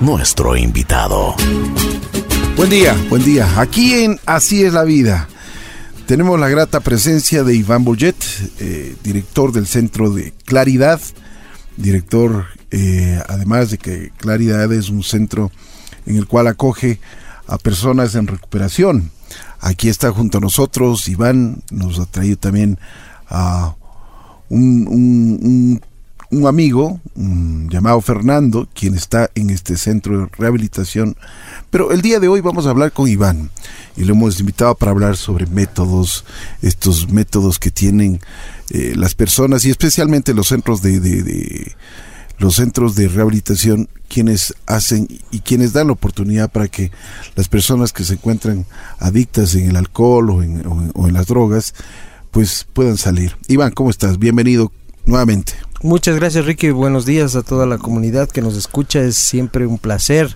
nuestro invitado. Buen día, buen día. Aquí en Así es la vida. Tenemos la grata presencia de Iván Boyet, eh, director del Centro de Claridad, director, eh, además de que Claridad es un centro en el cual acoge a personas en recuperación. Aquí está junto a nosotros Iván, nos ha traído también a un, amigo llamado Fernando, quien está en este centro de rehabilitación. Pero el día de hoy vamos a hablar con Iván y lo hemos invitado para hablar sobre métodos, estos métodos que tienen eh, las personas y especialmente los centros de los centros de rehabilitación quienes hacen y quienes dan la oportunidad para que las personas que se encuentran adictas en el alcohol o en, las drogas pues puedan salir. Iván, ¿cómo estás? Bienvenido nuevamente. Muchas gracias Ricky, buenos días a toda la comunidad que nos escucha, es siempre un placer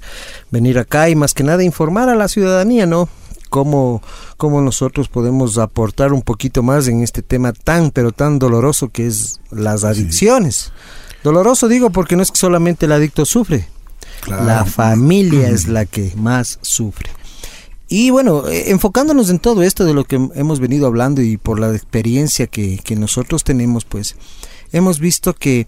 venir acá y más que nada informar a la ciudadanía, ¿no? Cómo, cómo nosotros podemos aportar un poquito más en este tema tan pero tan doloroso que es las adicciones. Doloroso digo porque no es que solamente el adicto sufre, la familia es la que más sufre. Y bueno, eh, enfocándonos en todo esto de lo que hemos venido hablando y por la experiencia que, nosotros tenemos, pues hemos visto que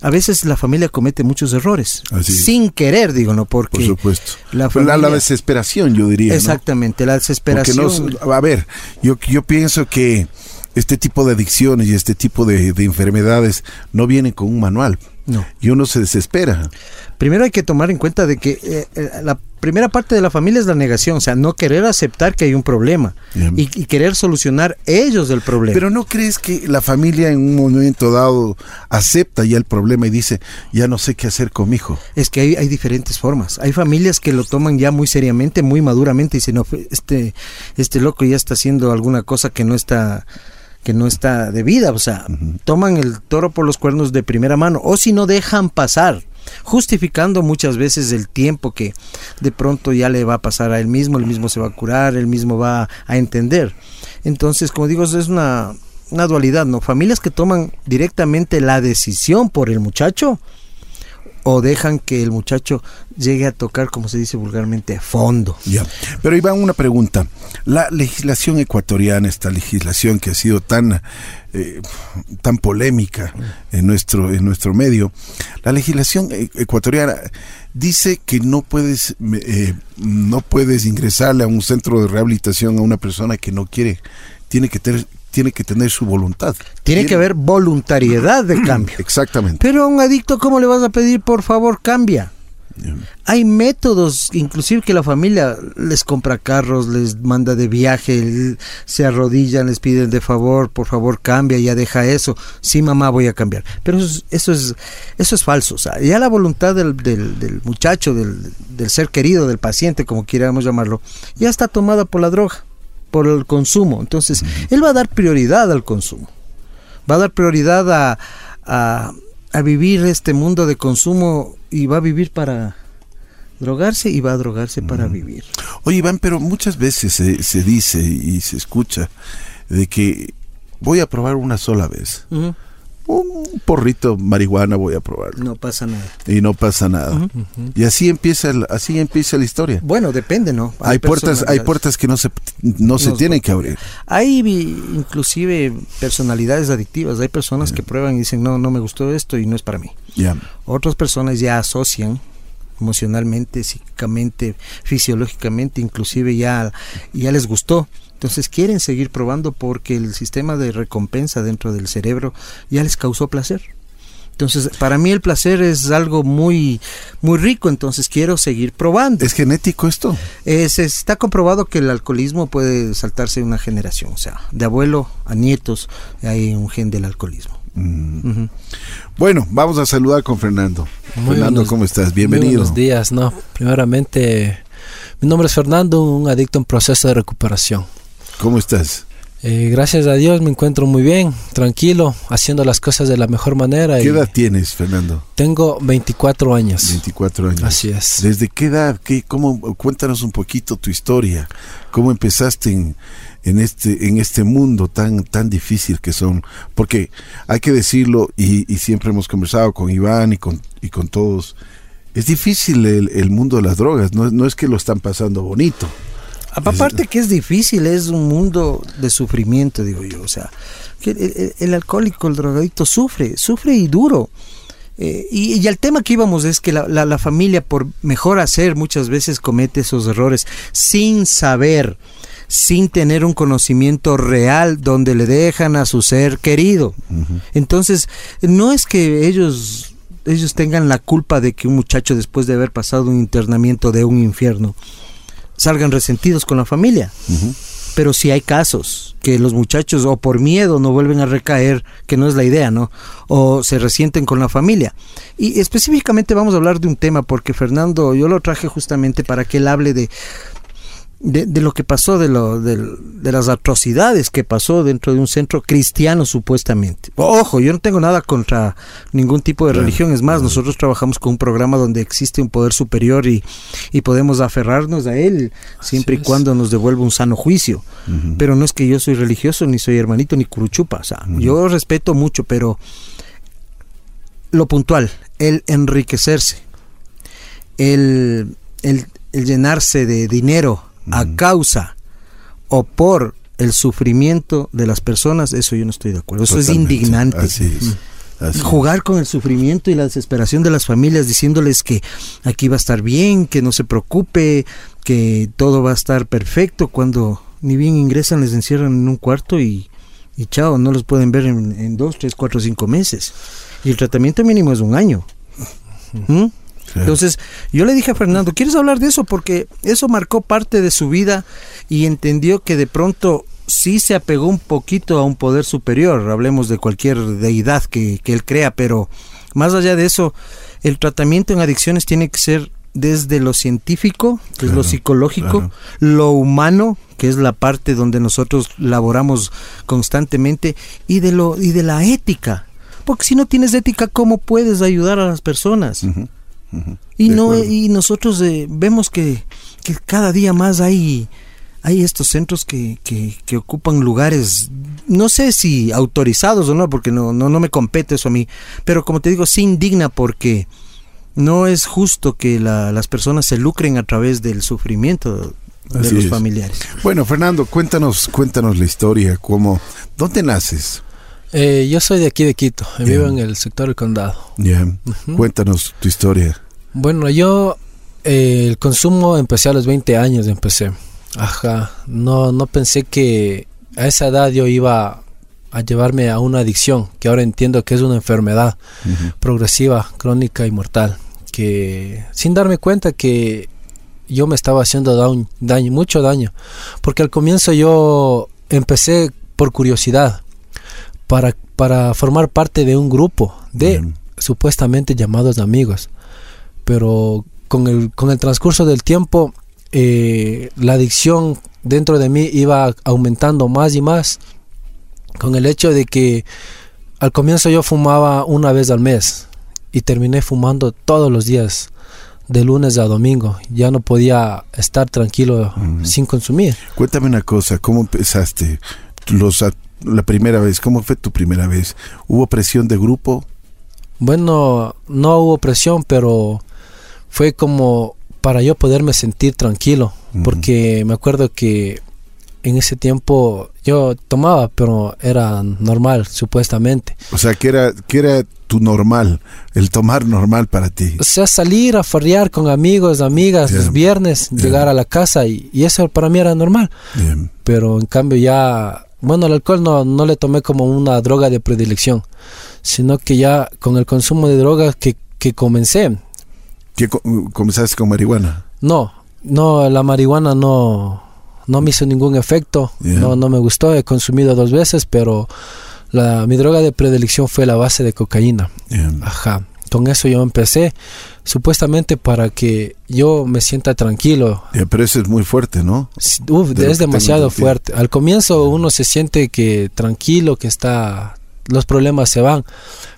a veces la familia comete muchos errores. sin querer, digo, ¿no? Porque Por supuesto. La, la, desesperación, yo diría. Exactamente, la desesperación. a ver, yo, yo pienso que este tipo de adicciones y este tipo de, enfermedades no vienen con un manual. No. Y uno se desespera. Primero hay que tomar en cuenta de que eh, eh, la primera parte de la familia es la negación, o sea, no querer aceptar que hay un problema y, querer solucionar ellos el problema. Pero ¿no crees que la familia en un momento dado acepta ya el problema y dice, ya no sé qué hacer con mi hijo? Es que hay, hay diferentes formas. Hay familias que lo toman ya muy seriamente, muy maduramente y dicen, no, este, este loco ya está haciendo alguna cosa que no está que no está debida, o sea, toman el toro por los cuernos de primera mano, o si no dejan pasar, justificando muchas veces el tiempo que de pronto ya le va a pasar a él mismo, él mismo se va a curar, él mismo va a entender. Entonces, como digo, es una, una dualidad, ¿no? Familias que toman directamente la decisión por el muchacho, o dejan que el muchacho llegue a tocar, como se dice vulgarmente, a fondo. Ya. Pero Iván, una pregunta. La legislación ecuatoriana, esta legislación que ha sido tan, eh, tan polémica en nuestro, en nuestro medio, la legislación e-, ecuatoriana dice que no puedes, eh, no puedes ingresarle a un centro de rehabilitación a una persona que no quiere, tiene que tener tiene que tener su voluntad. Tiene, que haber voluntariedad de cambio. Exactamente. Pero a un adicto, ¿cómo le vas a pedir, por favor, cambia? Hay métodos, inclusive que la familia les compra carros, les manda de viaje, se arrodillan, les piden de favor, por favor cambia, ya deja eso. Sí, mamá, voy a cambiar. Pero eso es, eso es, falso. O sea, ya la voluntad del, del, muchacho, del, del ser querido, del paciente, como quieramos llamarlo, ya está tomada por la droga por el consumo. Entonces, él va a dar prioridad al consumo. Va a dar prioridad a, a, vivir este mundo de consumo y va a vivir para drogarse y va a drogarse para vivir. Oye, Iván, pero muchas veces se, se, dice y se escucha de que voy a probar una sola vez un porrito marihuana voy a probar. No pasa nada. Y no pasa nada. Y así empieza así empieza la historia. Bueno, depende, ¿no? Hay, puertas hay puertas que no se no se tienen que abrir. Hay inclusive personalidades adictivas, hay personas que prueban y dicen, "No, no me gustó esto y no es para mí." Ya. Otras personas ya asocian emocionalmente, psíquicamente, fisiológicamente, inclusive ya ya les gustó entonces quieren seguir probando porque el sistema de recompensa dentro del cerebro ya les causó placer. Entonces, para mí el placer es algo muy, muy rico, entonces quiero seguir probando. ¿Es genético esto? Es, está comprobado que el alcoholismo puede saltarse una generación, o sea, de abuelo a nietos hay un gen del alcoholismo. Mm. Bueno, vamos a saludar con Fernando. Fernando, ¿cómo estás? Bienvenido. buenos días, no. Primeramente, mi nombre es Fernando, un adicto en proceso de recuperación. ¿Cómo estás? Eh, gracias a Dios me encuentro muy bien, tranquilo, haciendo las cosas de la mejor manera. ¿Qué edad tienes, Fernando? Tengo 24 años. 24 años. Así es. ¿Desde qué edad? Qué, cómo, cuéntanos un poquito tu historia. ¿Cómo empezaste en, en este, en este mundo tan, tan difícil que son. Porque hay que decirlo, y, y siempre hemos conversado con Iván y con, y con todos, es difícil el, el mundo de las drogas, no, no es que lo están pasando bonito. Aparte que es difícil, es un mundo de sufrimiento, digo yo. O sea, que el, el- el alcohólico, el drogadicto sufre, sufre y duro. Eh, y, y el tema que íbamos es que la, la- la familia, por mejor hacer, muchas veces comete esos errores sin saber, sin tener un conocimiento real donde le dejan a su ser querido. Entonces, no es que ellos ellos tengan la culpa de que un muchacho después de haber pasado un internamiento de un infierno salgan resentidos con la familia. Pero sí hay casos que los muchachos o por miedo no vuelven a recaer, que no es la idea, ¿no? O se resienten con la familia. Y específicamente vamos a hablar de un tema porque Fernando, yo lo traje justamente para que él hable de de, de lo que pasó, de, lo, del- de las atrocidades que pasó dentro de un centro cristiano supuestamente. Ojo, yo no tengo nada contra ningún tipo de religión, es más, nosotros trabajamos con un programa donde existe un poder superior y, y podemos aferrarnos a él siempre y cuando nos devuelva un sano juicio. Pero no es que yo soy religioso, ni soy hermanito, ni curuchupa, o sea, yo respeto mucho, pero lo puntual, el enriquecerse, el, el, el llenarse de dinero a causa o por el sufrimiento de las personas, eso yo no estoy de acuerdo. Eso Totalmente. es indignante. Así es. Así. Jugar con el sufrimiento y la desesperación de las familias diciéndoles que aquí va a estar bien, que no se preocupe, que todo va a estar perfecto, cuando ni bien ingresan les encierran en un cuarto y, y chao, no los pueden ver en, en dos, tres, cuatro, cinco meses. Y el tratamiento mínimo es un año. ¿Mm? Entonces, yo le dije a Fernando, ¿quieres hablar de eso? Porque eso marcó parte de su vida y entendió que de pronto sí se apegó un poquito a un poder superior, hablemos de cualquier deidad que, que él crea, pero más allá de eso, el tratamiento en adicciones tiene que ser desde lo científico, que es lo psicológico, claro. lo humano, que es la parte donde nosotros laboramos constantemente, y de lo y de la ética. Porque si no tienes ética, ¿cómo puedes ayudar a las personas? Y De no acuerdo. y nosotros eh, vemos que, que cada día más hay hay estos centros que, que, que ocupan lugares, no sé si autorizados o no, porque no, no, no me compete eso a mí, pero como te digo, sí indigna porque no es justo que la- las personas se lucren a través del sufrimiento de Así los es. familiares. Bueno, Fernando, cuéntanos, cuéntanos la historia, cómo, ¿dónde naces? Eh, yo soy de aquí de Quito, Ya. vivo en el sector del condado. Ya, Ujú. cuéntanos tu historia. Bueno, yo eh, el consumo empecé a los 20 años, empecé. Ajá, no, no pensé que a esa edad yo iba a llevarme a una adicción, que ahora entiendo que es una enfermedad progresiva, crónica y mortal, que sin darme cuenta que yo me estaba haciendo daño, daño, mucho daño, porque al comienzo yo empecé por curiosidad, para, para formar parte de un grupo de Bien. supuestamente llamados amigos, pero con el, con el transcurso del tiempo eh, la adicción dentro de mí iba aumentando más y más, con el hecho de que al comienzo yo fumaba una vez al mes y terminé fumando todos los días, de lunes a domingo. Ya no podía estar tranquilo sin consumir. Cuéntame una cosa, ¿cómo empezaste? Los, la primera vez, ¿cómo fue tu primera vez? ¿Hubo presión de grupo? Bueno, no hubo presión, pero fue como para yo poderme sentir tranquilo, porque me acuerdo que en ese tiempo yo tomaba, pero era normal, supuestamente. O sea, ¿qué era, qué era tu normal, el tomar normal para ti? O sea, salir a farrear con amigos, amigas, los viernes, llegar a la casa y, y eso para mí era normal. Pero en cambio ya, bueno, el alcohol no, no le tomé como una droga de predilección, sino que ya con el consumo de drogas que, que comencé, ¿Qué co- comenzaste con marihuana? no, no, la marihuana no, no me hizo ningún efecto, no, no me gustó, he consumido dos veces, pero la, mi droga de predilección fue la base de cocaína. Ajá. Con eso yo empecé, supuestamente para que yo me sienta tranquilo. Ya, pero eso es muy fuerte, ¿no? Uf, De es demasiado fuerte. Al comienzo uno se siente que tranquilo, que está, los problemas se van,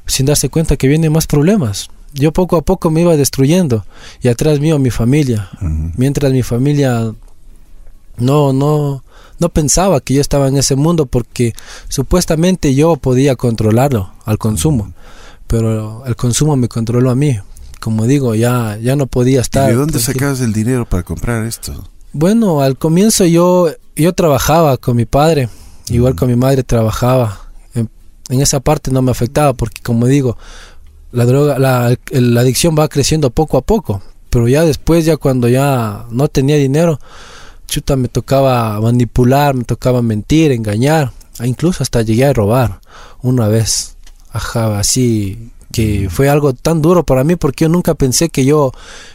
sin darse cuenta que vienen más problemas. Yo poco a poco me iba destruyendo y atrás mío mi familia. Mientras mi familia no, no, no pensaba que yo estaba en ese mundo porque supuestamente yo podía controlarlo al consumo, pero el consumo me controló a mí. Como digo, ya, ya no podía estar. ¿Y de dónde sacabas el dinero para comprar esto? Bueno, al comienzo yo, yo trabajaba con mi padre, igual con mi madre trabajaba. En, en esa parte no me afectaba porque, como digo, la droga, la adicción va creciendo poco a poco. Pero ya después, ya cuando ya no tenía dinero, chuta, me tocaba manipular, me tocaba mentir, engañar, e incluso hasta llegué a robar una vez. Ajá, así que fue algo tan duro para mí porque yo nunca pensé que yo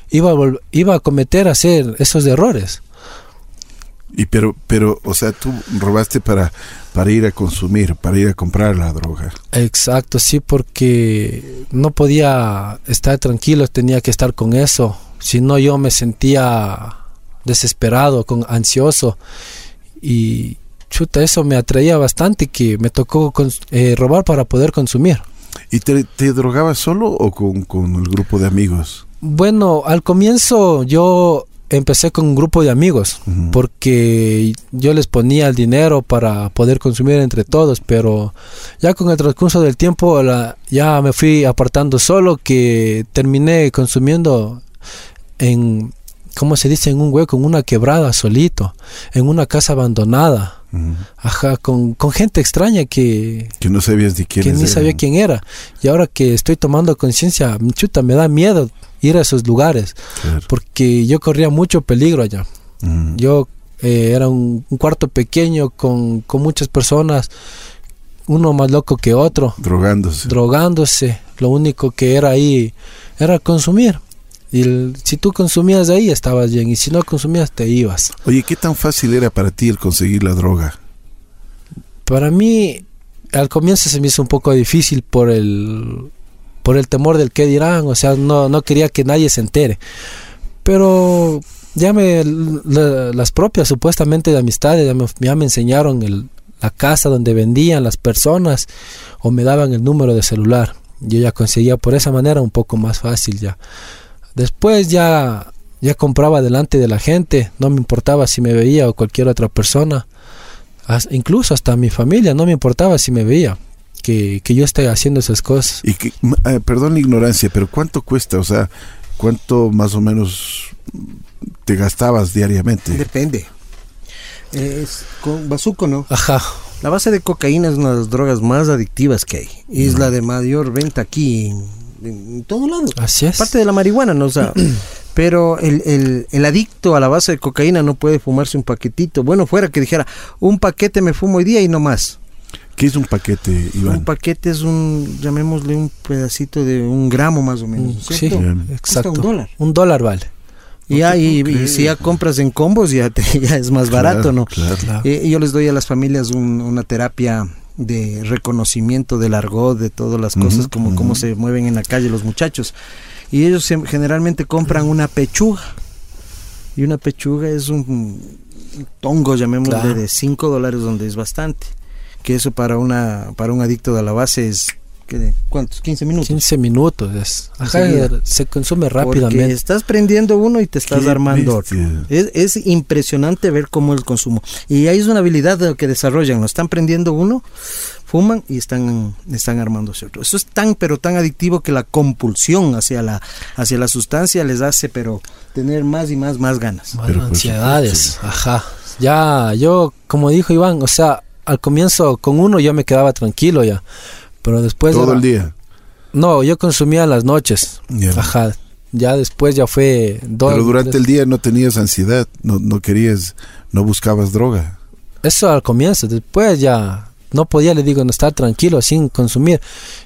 iba a, iba a cometer hacer esos errores. Y pero, pero, o sea, tú robaste para, para ir a consumir, para ir a comprar la droga. Exacto, sí, porque no podía estar tranquilo, tenía que estar con eso. Si no, yo me sentía desesperado, con ansioso. Y chuta, eso me atraía bastante, que me tocó eh, robar para poder consumir. ¿Y te, te drogabas solo o con, con el grupo de amigos? Bueno, al comienzo yo empecé con un grupo de amigos porque yo les ponía el dinero para poder consumir entre todos, pero ya con el transcurso del tiempo la- ya me fui apartando solo que terminé consumiendo en, ¿cómo se dice? En un hueco, en una quebrada solito, en una casa abandonada, ajá, con, con gente extraña que, Que no sabías ni quién que ni sabía quién era. Y ahora que estoy tomando conciencia, chuta, me da miedo ir a esos lugares Claro. porque yo corría mucho peligro allá. Yo eh, era un, un cuarto pequeño con, con muchas personas, uno más loco que otro, Drogándose. drogándose. Lo único que era ahí era consumir. Y el- si tú consumías ahí estabas bien y si no consumías te ibas. Oye, ¿qué tan fácil era para ti el conseguir la droga? Para mí al comienzo se me hizo un poco difícil por el por el temor del qué dirán, o sea, no, no quería que nadie se entere. Pero ya me la- las propias supuestamente de amistades ya me, ya me enseñaron el, la casa donde vendían las personas o me daban el número de celular. Yo ya conseguía por esa manera un poco más fácil ya. Después ya ya compraba delante de la gente, no me importaba si me veía o cualquier otra persona. As- incluso hasta mi familia no me importaba si me veía que, que yo esté haciendo esas cosas. Y que, m- eh, perdón la ignorancia, pero ¿cuánto cuesta? O sea, ¿cuánto más o menos te gastabas diariamente? Depende. Es con bazuco, ¿no? Ajá, La base de cocaína es una de las drogas más adictivas que hay. Y es la de mayor venta aquí en, en todo lado. así es. Aparte de la marihuana, ¿no? O sea, pero el, el, el adicto a la base de cocaína no puede fumarse un paquetito. Bueno, fuera que dijera, un paquete me fumo hoy día y no más. ¿Qué es un paquete, Un Iván? paquete es un, llamémosle un pedacito de un gramo más o menos. Sí, exacto. un dólar. Un dólar vale. Y, ya, y, y si ya compras en combos ya, te- ya es más barato, ¿no? Claro. Claro. Eh, yo les doy a las familias un- una terapia de reconocimiento del argot, de todas las cosas, como cómo se mueven en la calle los muchachos. Y ellos se- generalmente compran una pechuga. Y una pechuga es un, un tongo, llamémosle, Claro. de 5 dólares, donde es bastante. Que eso para una para un adicto de la base es, ¿qué de- ¿cuántos? 15 minutos. 15 minutos. Es, ajá, se consume Porque rápidamente. estás prendiendo uno y te estás Qué armando otro. Es, es impresionante ver cómo el consumo. Y ahí es una habilidad de lo que desarrollan. ¿no? Están prendiendo uno, fuman y están, están armándose otro. Eso es tan, pero tan adictivo que la compulsión hacia la, hacia la sustancia les hace, pero tener más y más, más ganas. Más ansiedades, ajá. Ya, yo, como dijo Iván, o sea, al comienzo con uno yo me quedaba tranquilo ya. Pero después... Todo era- el día. No, yo consumía en las noches. Ya. Ajá. Ya después ya fue dos. Pero durante tres- el día no tenías ansiedad, no, no querías, no buscabas droga. Eso al comienzo. Después ya no podía, le digo, no estar tranquilo sin consumir.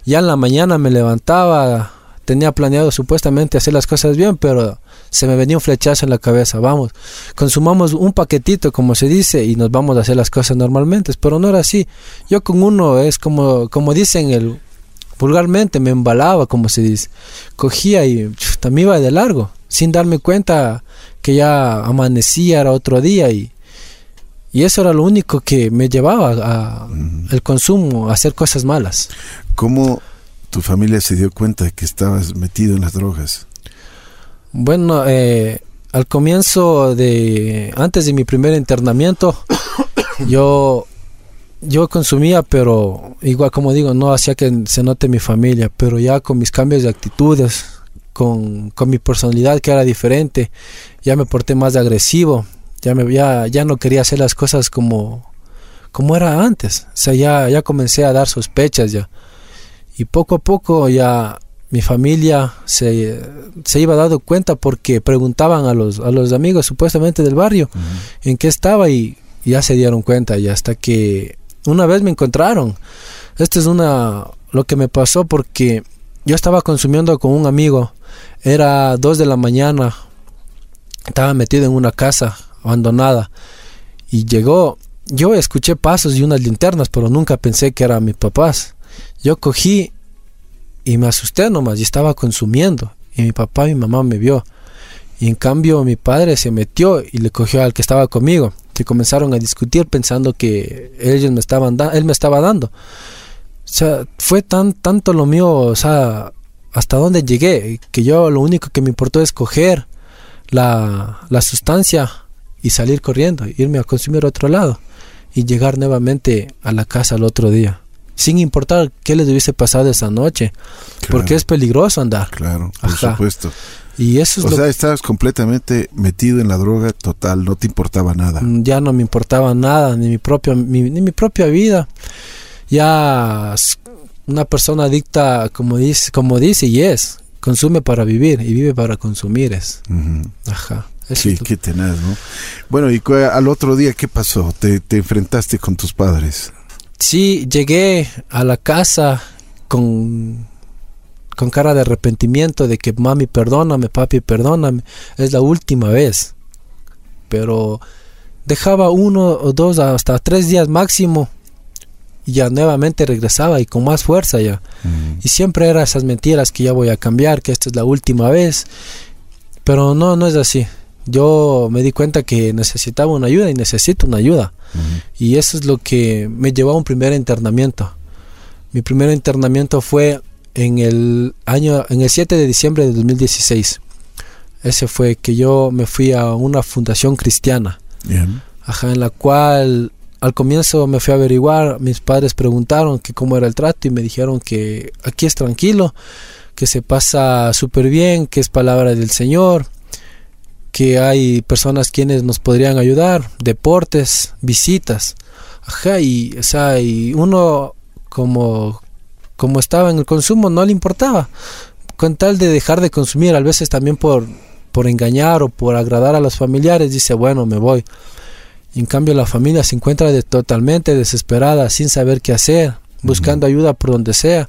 Ya en la mañana me levantaba, tenía planeado supuestamente hacer las cosas bien, pero se me venía un flechazo en la cabeza. Vamos, consumamos un paquetito, como se dice, y nos vamos a hacer las cosas normalmente. Pero no era así. Yo con uno es como, como dicen el vulgarmente, me embalaba, como se dice. Cogía y chuta, me iba de largo, sin darme cuenta que ya amanecía, era otro día y, y eso era lo único que me llevaba a, Ujú. el consumo, a hacer cosas malas. ¿Cómo tu familia se dio cuenta de que estabas metido en las drogas? Bueno, eh, al comienzo de, antes de mi primer internamiento, Yo, yo consumía, pero igual como digo, no hacía que se note mi familia, pero ya con mis cambios de actitudes, con, con mi personalidad que era diferente, ya me porté más agresivo, ya, me, ya, ya no quería hacer las cosas como, como era antes, o sea, ya, ya comencé a dar sospechas ya. Y poco a poco ya mi familia se, se iba dando cuenta porque preguntaban a los, a los amigos supuestamente del barrio en qué estaba y ya se dieron cuenta y hasta que una vez me encontraron. Esto es una lo que me pasó porque yo estaba consumiendo con un amigo. Era dos de la mañana. Estaba metido en una casa abandonada y llegó. Yo escuché pasos y unas linternas, pero nunca pensé que eran mis papás. Yo cogí y me asusté nomás y estaba consumiendo y mi papá y mi mamá me vio. Y en cambio mi padre se metió y le cogió al que estaba conmigo que comenzaron a discutir pensando que ellos me estaban él me estaba dando. O sea, fue tan tanto lo mío, o sea, hasta dónde llegué, que yo lo único que me importó es coger la, la sustancia y salir corriendo, irme a consumir otro lado y llegar nuevamente a la casa al otro día. Sin importar qué les hubiese pasado esa noche, porque es peligroso andar. Claro, por supuesto. Y eso es o sea, estabas completamente metido en la droga total, no te importaba nada. Mm, ya no me importaba nada, ni mi propia, ni mi propia vida. Ya una persona adicta, como dice, como dice y es, consume para vivir y vive para consumir es. Ajá. sí, qué tenaz, ¿no? Bueno, y al otro día, ¿qué pasó? ¿Te, ¿Te enfrentaste con tus padres? Sí, llegué a la casa con con cara de arrepentimiento de que mami perdóname, papi perdóname, es la última vez. Pero dejaba uno o dos hasta tres días máximo y ya nuevamente regresaba y con más fuerza ya. Mm. Y siempre eran esas mentiras que ya voy a cambiar, que esta es la última vez. Pero no, no es así. Yo me di cuenta que necesitaba una ayuda y necesito una ayuda. Y eso es lo que me llevó a un primer internamiento. Mi primer internamiento fue en el año en el 7 de diciembre de 2016. Ese fue que yo me fui a una fundación cristiana. Ajá, en la cual al comienzo me fui a averiguar, mis padres preguntaron que cómo era el trato y me dijeron que aquí es tranquilo, que se pasa súper bien, que es palabra del Señor, que hay personas quienes nos podrían ayudar, deportes, visitas. Ajá, y, o sea, y uno como como estaba en el consumo, no le importaba. Con tal de dejar de consumir, a veces también por, por engañar o por agradar a los familiares, dice, bueno, me voy. en cambio la familia se encuentra totalmente desesperada, sin saber qué hacer, buscando ayuda por donde sea.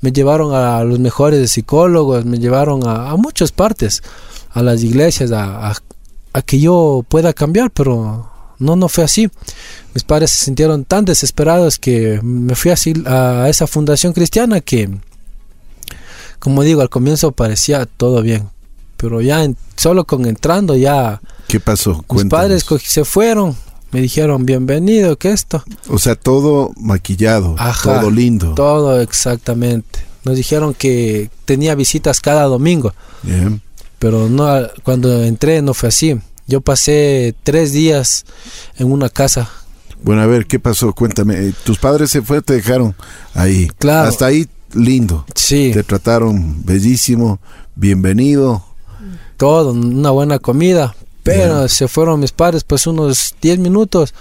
Me llevaron a los mejores psicólogos, me llevaron a, muchas partes, a las iglesias, a, a que yo pueda cambiar, pero no, no fue así. Mis padres se sintieron tan desesperados que me fui así a esa fundación cristiana que, como digo, al comienzo parecía todo bien, pero ya solo con entrando ya... ¿Qué pasó? Mis padres se fueron, me dijeron bienvenido, ¿qué esto? O sea, todo maquillado, todo lindo. Todo exactamente. Nos dijeron que tenía visitas cada domingo. Bien. Pero no, cuando entré no fue así. Yo pasé tres días en una casa. Bueno, a ver, ¿qué pasó? Cuéntame. Eh, Tus padres se fueron, te dejaron ahí. Claro. Hasta ahí, lindo. Sí. Te trataron bellísimo, bienvenido. Todo, una buena comida. Pero se fueron mis padres, pues unos 10 minutos.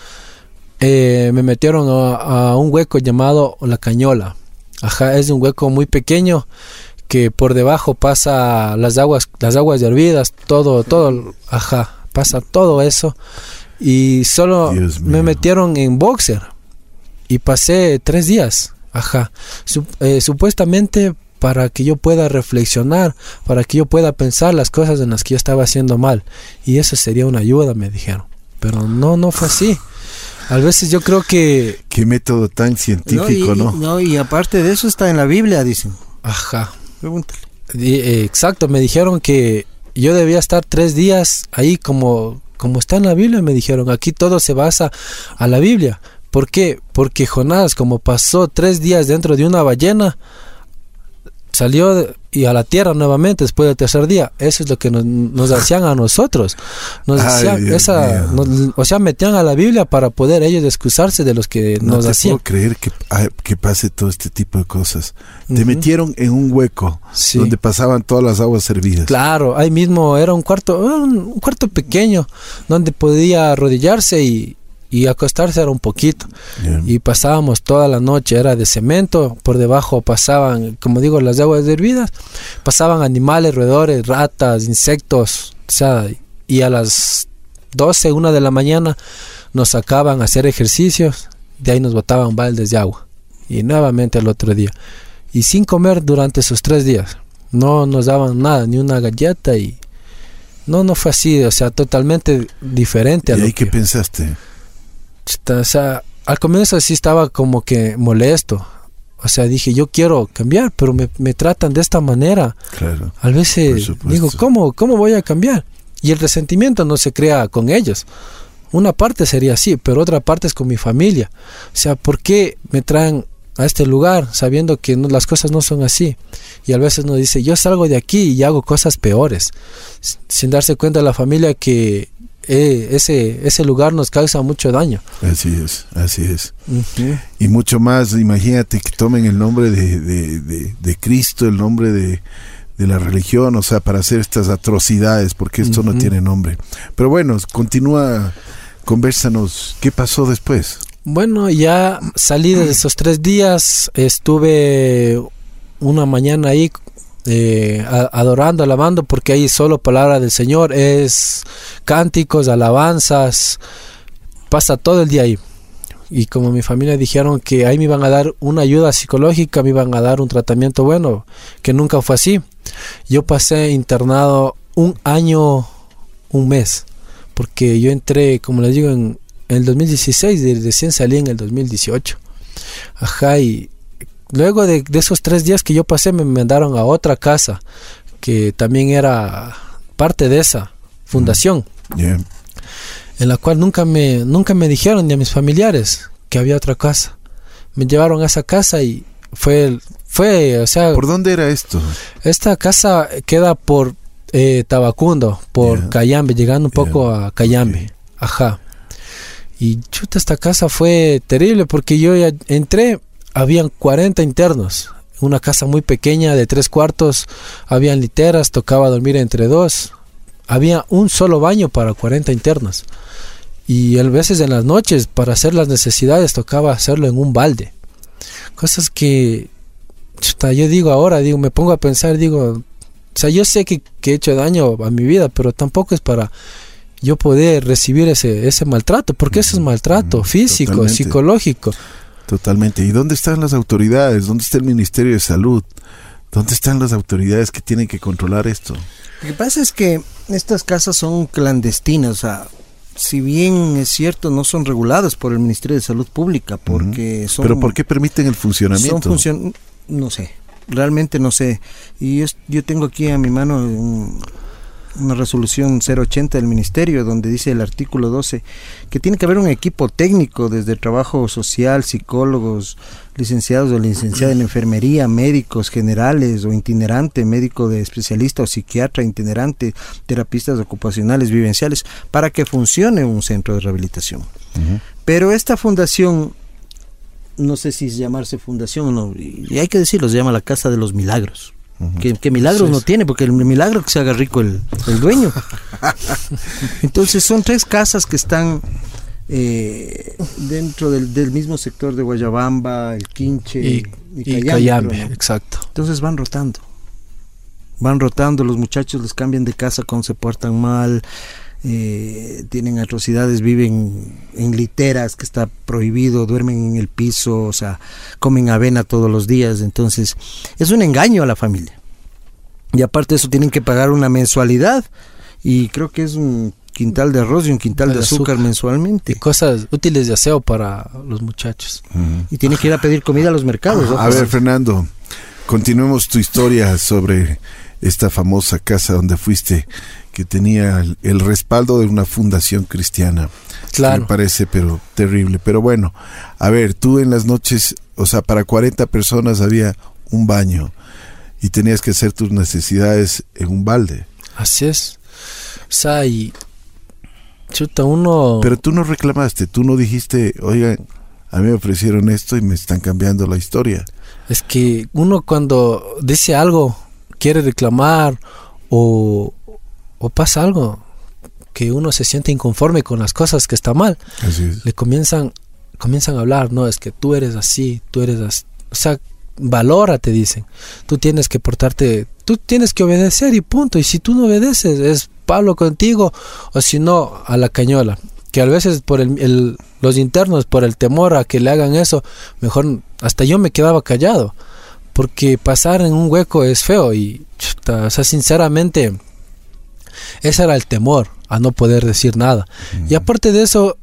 Eh, me metieron a, un hueco llamado La Cañola. Ajá, es un hueco muy pequeño que por debajo pasa las aguas, las aguas hervidas, todo, todo, ajá pasa todo eso. Y solo me metieron en boxer. Y pasé tres días. Ajá. Eh, supuestamente para que yo pueda reflexionar, para que yo pueda pensar las cosas en las que yo estaba haciendo mal. Y eso sería una ayuda, me dijeron. Pero no, no fue así. A veces yo creo que... Qué método tan científico, ¿no? No, y, aparte de eso está en la Biblia, dicen. Ajá. Pregúntale. Eh, exacto, me dijeron que yo debía estar tres días ahí como, como está en la Biblia, me dijeron. Aquí todo se basa a la Biblia. ¿Por qué? Porque Jonás, como pasó tres días dentro de una ballena, salió de- y a la tierra nuevamente después del tercer día. Eso es lo que nos, nos hacían a nosotros. Nos Ay, hacían Dios esa, nos- o sea, metían a la Biblia para poder ellos excusarse de los que No nos te hacían. puedo creer que, que pase todo este tipo de cosas. Te Ujú. metieron en un hueco Sí. donde pasaban todas las aguas servidas. Claro, ahí mismo era un cuarto, un, un cuarto pequeño donde podía arrodillarse y, y acostarse era un poquito. Ya. Y pasábamos toda la noche, era de cemento, por debajo pasaban, como digo, las aguas hervidas, pasaban animales, roedores, ratas, insectos, o sea, y a las 12, una de la mañana nos sacaban a hacer ejercicios, de ahí nos botaban baldes de agua, y nuevamente al otro día, y sin comer durante esos tres días, no nos daban nada, ni una galleta, y no, no fue así, o sea, totalmente diferente a ¿Y lo ahí qué que- pensaste? O sea, al comienzo sí estaba como que molesto. O sea, dije, yo quiero cambiar, pero me, me tratan de esta manera. Claro. A veces digo, ¿cómo, ¿cómo voy a cambiar? Y el resentimiento no se crea con ellos. Una parte sería así, pero otra parte es con mi familia. O sea, ¿por qué me traen a este lugar sabiendo que no- las cosas no son así? Y a veces nos dice, yo salgo de aquí y hago cosas peores, sin darse cuenta la familia que eh, ese, ese lugar nos causa mucho daño. Así es, así es. Y mucho más, imagínate que tomen el nombre de, de, de- de Cristo, el nombre de, de la religión, o sea, para hacer estas atrocidades, porque esto no tiene nombre. Pero bueno, continúa, conversanos, ¿qué pasó después? Bueno, ya salí de esos tres días, estuve una mañana ahí eh, adorando, alabando, porque ahí solo palabra del Señor, es cánticos, alabanzas, pasa todo el día ahí. Y como mi familia dijeron que ahí me iban a dar una ayuda psicológica, me iban a dar un tratamiento bueno, que nunca fue así. Yo pasé internado un año, un mes, porque yo entré, como les digo, en, en el 2016 y recién salí en el 2018. Ajá, y luego de, de esos tres días que yo pasé me mandaron a otra casa, que también era parte de esa fundación Ya. en la cual nunca me, nunca me dijeron ni a mis familiares que había otra casa. Me llevaron a esa casa y fue, fue, o sea, ¿Por dónde era esto? esta casa queda por eh, Tabacundo, por Ya. Cayambe, llegando un poco a Cayambe. Ok. Ajá. Y chuta, esta casa fue terrible porque yo ya entré, habían 40 internos. Una casa muy pequeña de tres cuartos, habían literas, tocaba dormir entre dos. Había un solo baño para 40 internos. Y a veces en las noches, para hacer las necesidades, tocaba hacerlo en un balde. Cosas que, chuta, yo digo ahora, digo, me pongo a pensar, digo, o sea, yo sé que, que he hecho daño a mi vida, pero tampoco es para yo poder recibir ese, ese maltrato, porque eso es maltrato Mm, físico, totalmente. psicológico. Totalmente. ¿Y dónde están las autoridades? ¿Dónde está el Ministerio de Salud? ¿Dónde están las autoridades que tienen que controlar esto? Lo que pasa es que estas casas son clandestinas, o sea, si bien es cierto, no son reguladas por el Ministerio de Salud Pública, porque son... ¿Pero por qué permiten el Son funcionamiento? funcion no sé, realmente no sé. Y yo, yo tengo aquí a mi mano un- una resolución 080 del ministerio donde dice el artículo 12 que tiene que haber un equipo técnico desde trabajo social, psicólogos, licenciados o licenciada en enfermería, médicos generales o itinerante, médico de especialista o psiquiatra itinerante, terapistas ocupacionales, vivenciales, para que funcione un centro de rehabilitación. Pero esta fundación, no sé si llamarse fundación o no, y y hay que decirlo, se llama la Casa de los Milagros. Que, que milagros Sí, no tiene, porque el milagro que se haga rico el, el dueño. Entonces son tres casas que están eh, dentro del, del mismo sector de Guayabamba, el Quinche Y, y, y Cayambe, Cayambe, creo, ¿no? exacto. Entonces van rotando. Van rotando, los muchachos les cambian de casa cuando se portan mal, eh, tienen atrocidades, viven en literas que está prohibido, duermen en el piso, o sea, comen avena todos los días. Entonces, es un engaño a la familia. Y aparte de eso, tienen que pagar una mensualidad. Y creo que es un quintal de arroz y un quintal de De azúcar, azúcar. mensualmente. Y cosas útiles de aseo para los muchachos. Y tiene que ir a pedir comida a los mercados. A ver, Fernando, continuemos tu historia sobre esta famosa casa donde fuiste, que tenía el, el respaldo de una fundación cristiana. Claro. Me parece, pero terrible. Pero bueno, a ver, tú en las noches, o sea, para 40 personas había un baño. y tenías que hacer tus necesidades en un balde. Así es. O sea, y. Chuta, uno. Pero tú no reclamaste, tú no dijiste, oigan, a mí me ofrecieron esto y me están cambiando la historia. Es que uno cuando dice algo, quiere reclamar o, o pasa algo que uno se siente inconforme con las cosas que está mal, le comienzan comienzan a hablar, no, es que tú eres así, tú eres así, o sea, valora, te dicen. Tú tienes que portarte, tú tienes que obedecer y punto. Y si tú no obedeces, es Pablo contigo, o si no, a la cañola. Que a veces por el, el- los internos, por el temor a que le hagan eso, mejor hasta yo me quedaba callado. Porque pasar en un hueco es feo y, chuta, o sea, sinceramente, ese era el temor a no poder decir nada. Y aparte de eso,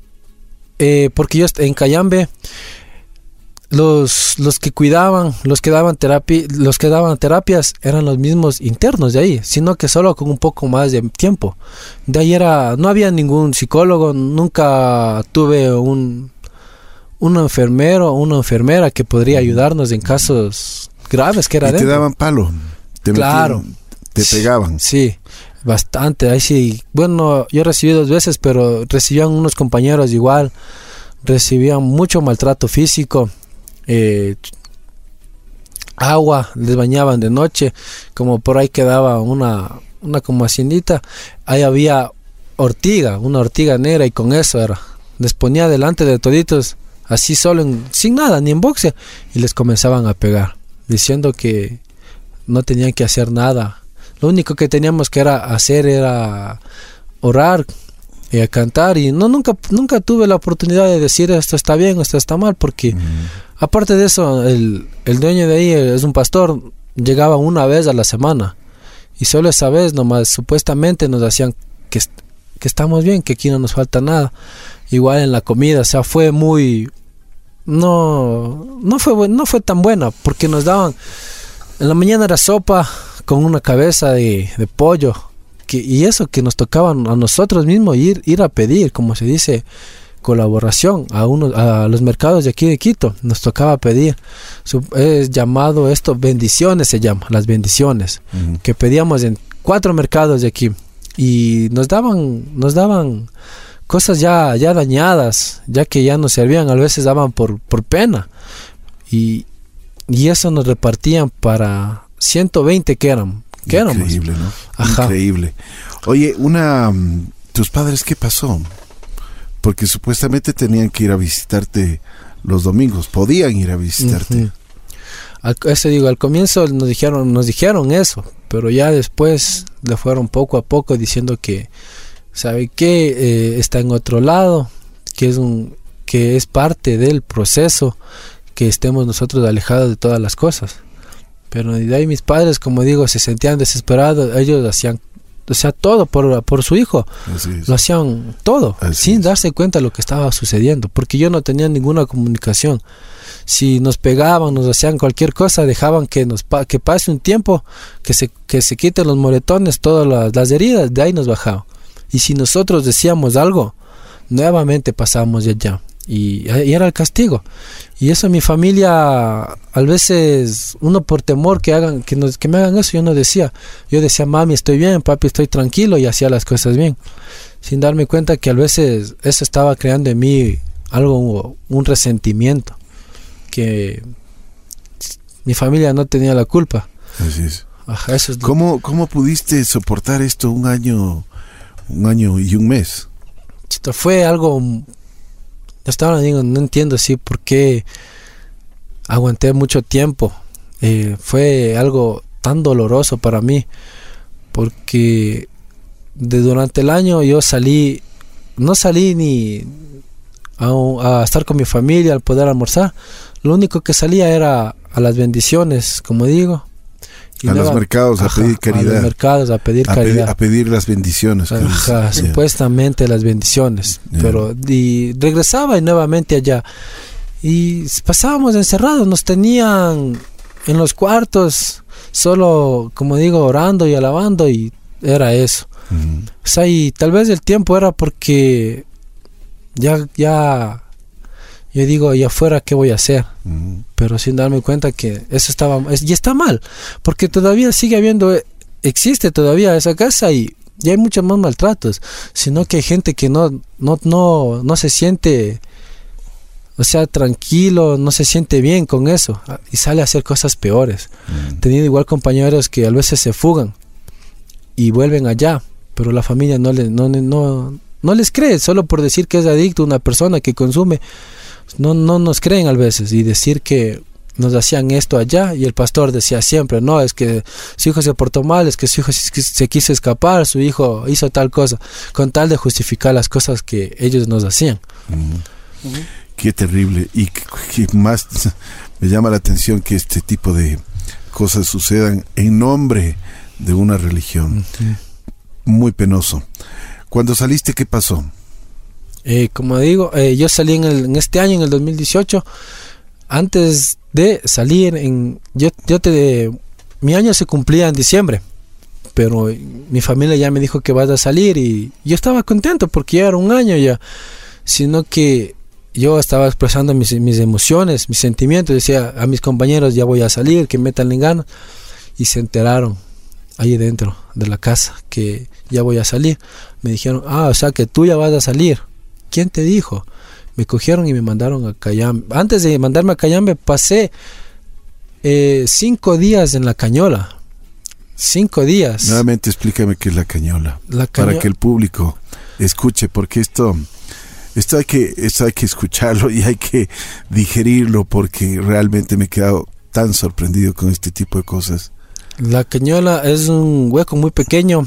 eh, porque yo en Cayambe, los, los que cuidaban, los que daban terapia, los que daban terapias eran los mismos internos de ahí, sino que solo con un poco más de tiempo. De ahí era, no había ningún psicólogo, nunca tuve un un enfermero o una enfermera que podría ayudarnos en casos graves que era Y te daban palo. Te Claro. metían, te pegaban. Sí, bastante. Ahí sí. Bueno, yo recibí dos veces, pero recibían unos compañeros igual. Recibían mucho maltrato físico. eh, agua, les bañaban de noche. Como por ahí quedaba una, una como haciendita. Ahí había ortiga, una ortiga negra y con eso era. Les ponía delante de toditos, así solo, en- sin nada, ni en boxe. Y les comenzaban a pegar, diciendo que no tenían que hacer nada. Lo único que teníamos que era hacer era orar, eh, cantar y no nunca nunca tuve la oportunidad de decir esto está bien, esto está mal porque aparte de eso el, el dueño de ahí es un pastor, llegaba una vez a la semana y solo esa vez nomás supuestamente nos hacían que, que estamos bien, que aquí no nos falta nada. Igual en la comida, o sea, fue muy no no fue no fue tan buena porque nos daban en la mañana era sopa con una cabeza de, de pollo. Que, y eso que nos tocaba a nosotros mismos ir, ir a pedir, como se dice, colaboración a, uno, a los mercados de aquí de Quito. Nos tocaba pedir. Es llamado esto, bendiciones se llama, las bendiciones. Que pedíamos en cuatro mercados de aquí. Y nos daban, nos daban cosas ya, ya dañadas, ya que ya no servían, a veces daban por, por pena. Y, y eso nos repartían para 120 que eran. Que éramos. Increíble, ¿no? Ajá. Increíble. Oye, una... mm, ¿Tus padres qué pasó? Porque supuestamente tenían que ir a visitarte los domingos. Podían ir a visitarte. Al, eso digo, al comienzo nos dijeron, nos dijeron eso, pero ya después le fueron poco a poco diciendo que, ¿sabe qué? Eh, está en otro lado, que es un, que es parte del proceso, que estemos nosotros alejados de todas las cosas. Pero de ahí mis padres, como digo, se sentían desesperados, ellos hacían, o sea, todo por, por su hijo lo hacían todo Así sin es. darse cuenta de lo que estaba sucediendo porque yo no tenía ninguna comunicación si nos pegaban nos hacían cualquier cosa dejaban que nos que pase un tiempo que se que se quiten los moretones todas las, las heridas de ahí nos bajaban y si nosotros decíamos algo nuevamente pasábamos de allá. Y, y era el castigo. Y eso mi familia a veces uno por temor que hagan que nos que me hagan eso yo no decía. Yo decía mami estoy bien papi estoy tranquilo y hacía las cosas bien. Sin darme cuenta que a veces eso estaba creando en mí algo un resentimiento que mi familia no tenía la culpa. Así es. Ajá, eso es ¿Cómo, ¿Cómo pudiste soportar esto un año, un año y un mes? Esto fue algo hasta digo no entiendo así por qué aguanté mucho tiempo. Eh, fue algo tan doloroso para mí porque de durante el año yo salí no salí ni a, a estar con mi familia al poder almorzar. Lo único que salía era a las bendiciones como digo y A los mercados a Ajá, pedir a los caridad. mercados a pedir A, pedir, caridad a pedir las bendiciones. Ajá, supuestamente las bendiciones. Ya. Pero y regresaba y nuevamente allá. Y pasábamos encerrados, nos tenían en los cuartos, solo, como digo, orando y alabando y era eso. Ujú. O sea, y tal vez el tiempo era porque ya, ya, Yo digo, ¿y afuera qué voy a hacer? Pero sin darme cuenta que eso estaba, es- y está mal, porque todavía sigue habiendo, eh, existe todavía esa casa y, y hay muchos más maltratos, sino que hay gente que no, no, no, no se siente, o sea, tranquilo, no se siente bien con eso ah, y sale a hacer cosas peores. Tenido igual compañeros que a veces se fugan y vuelven allá, pero la familia no, le, no, no, no les cree, solo por decir que es adicto una persona que consume, no, no nos creen a veces y decir que nos hacían esto allá y el pastor decía siempre, no, es que su hijo se portó mal, es que su hijo se quiso escapar, su hijo hizo tal cosa, con tal de justificar las cosas que ellos nos hacían. Mm. Qué terrible. Y que, que más me llama la atención que este tipo de cosas sucedan en nombre de una religión. Muy penoso. Cuando saliste, ¿qué pasó? Eh, como digo, eh, yo salí en, el- en este año, en el 2018, antes de salir en... Yo, yo te... Mi año se cumplía en diciembre, pero mi familia ya me dijo que vas a salir y yo estaba contento porque ya era un año ya, sino que yo estaba expresando mis, mis emociones, mis sentimientos, decía a mis compañeros ya voy a salir, que metan ganas y se enteraron ahí dentro de la casa que ya voy a salir. Me dijeron, ah, o sea que tú ya vas a salir. ¿Quién te dijo? Me cogieron y me mandaron a Cayambe. Antes de mandarme a Cayambe pasé eh, cinco días en la cañola. Cinco días. Nuevamente explícame qué es la cañola. La Para que el público escuche, porque esto, esto, hay que, esto hay que escucharlo y hay que digerirlo, porque realmente me he quedado tan sorprendido con este tipo de cosas. La cañola es un hueco muy pequeño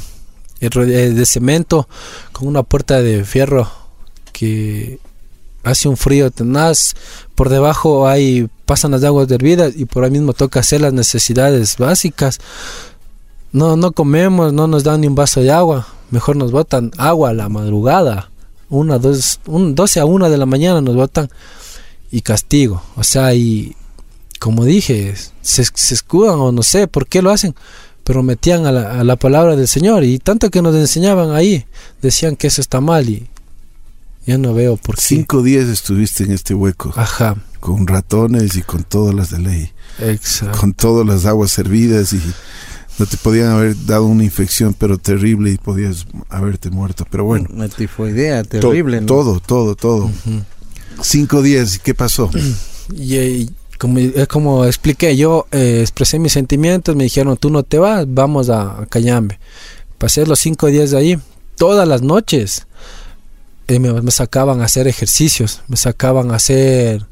eh, eh, de cemento con una puerta de fierro que hace un frío tenaz. Por debajo hay pasan las aguas hervidas y por ahí mismo toca hacer las necesidades básicas. No no comemos, no nos dan ni un vaso de agua. Mejor nos botan agua a la madrugada. Una, dos, un, 12 a 1 de la mañana nos botan y castigo. O sea, y como dije, se, se escudan o no sé por qué lo hacen, pero metían a la, a la palabra del Señor y tanto que nos enseñaban ahí, decían que eso está mal y yo no veo por qué. Cinco días estuviste en este hueco, Ajá, con ratones y con todas las de ley, exacto. con todas las aguas servidas y no te podían haber dado una infección, pero terrible y podías haberte muerto. Pero bueno, Una tifoidea to- terrible, ¿no? todo, todo, todo. Ujú. Cinco días, ¿y qué pasó? Y, eh, como, es como expliqué, yo eh, expresé mis sentimientos, me dijeron, tú no te vas, vamos a, a Cayambe. Pasé los cinco días de ahí, todas las noches eh, me, me sacaban a hacer ejercicios, me sacaban a hacer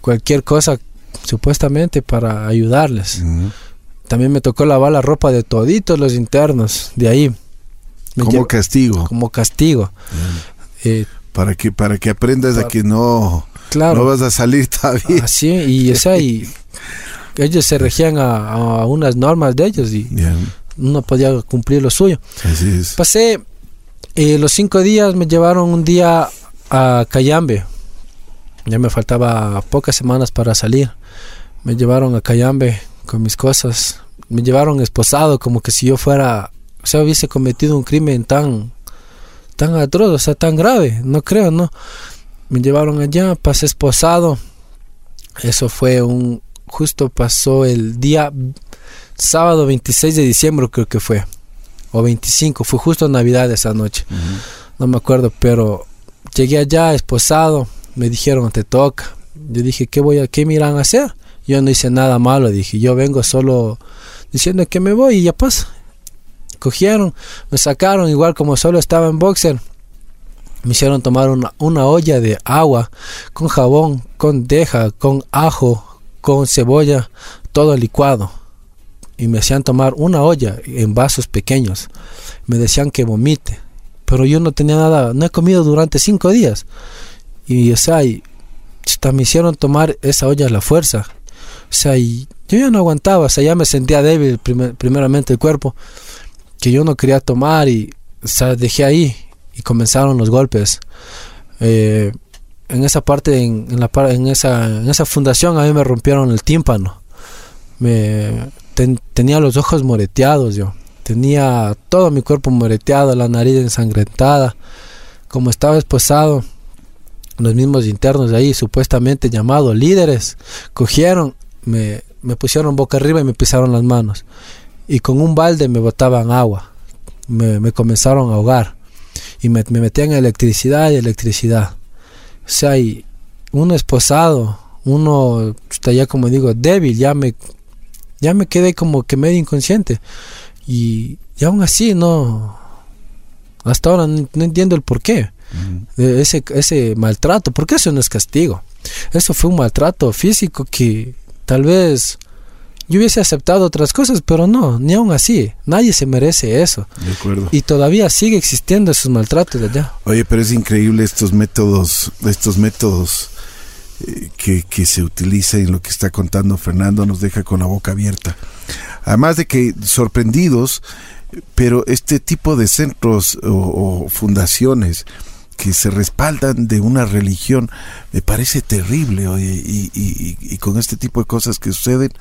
cualquier cosa supuestamente para ayudarles. También me tocó lavar la ropa de toditos los internos de ahí. Me Como castigo, como castigo. Eh, para que, para que aprendas a Pa- que no, claro. no vas a salir todavía. Así, y, o sea, y ellos se regían a, a unas normas de ellos y Ya, no podía cumplir lo suyo. así es. Pasé eh, los cinco días, me llevaron un día a Cayambe. Ya me faltaba pocas semanas para salir. Me llevaron a Cayambe con mis cosas. Me llevaron esposado como que si yo fuera, o sea, hubiese cometido un crimen tan, tan atroz, o sea, tan grave. No creo, ¿no? Me llevaron allá, pasé esposado. Eso fue un, justo pasó el día sábado 26 de diciembre creo que fue o 25, fue justo Navidad esa noche, no me acuerdo, pero llegué allá esposado, me dijeron te toca, yo dije qué voy a, qué me irán a hacer, yo no hice nada malo, dije yo vengo solo diciendo que me voy y ya pasa, cogieron, me sacaron igual como solo estaba en boxer, me hicieron tomar una, una olla de agua con jabón, con deja, con ajo, con cebolla, todo licuado y me hacían tomar una olla en vasos pequeños. Me decían que vomite, pero yo no tenía nada, no he comido durante cinco días. Y o sea, y, me hicieron tomar esa olla a la fuerza. O sea, y yo ya no aguantaba, o sea, ya me sentía débil primer- primeramente el cuerpo, que yo no quería tomar y o sea, dejé ahí y comenzaron los golpes. Eh, en esa parte, en, en la, en, esa, en esa fundación, a mí me rompieron el tímpano. Me, ten- tenía los ojos moreteados yo. Tenía todo mi cuerpo moreteado, la nariz ensangrentada. Como estaba esposado, los mismos internos de ahí, supuestamente llamados líderes, cogieron, me, me pusieron boca arriba y me pisaron las manos. Y con un balde me botaban agua. Me, me comenzaron a ahogar. Y me, me metían electricidad y electricidad. O sea, y uno esposado, uno está ya como digo, débil, ya me, ya me quedé como que medio inconsciente. Y, y aún así no, hasta ahora no, no entiendo el por qué de ese, ese maltrato, porque eso no es castigo. Eso fue un maltrato físico que tal vez yo hubiese aceptado otras cosas, pero no, ni aún así, nadie se merece eso. De acuerdo. Y todavía sigue existiendo esos maltratos de allá. Oye, pero es increíble estos métodos, estos métodos que, que se utilizan en lo que está contando Fernando nos deja con la boca abierta. Además de que sorprendidos, pero este tipo de centros o, fundaciones que se respaldan de una religión me parece terrible y, con este tipo de cosas que suceden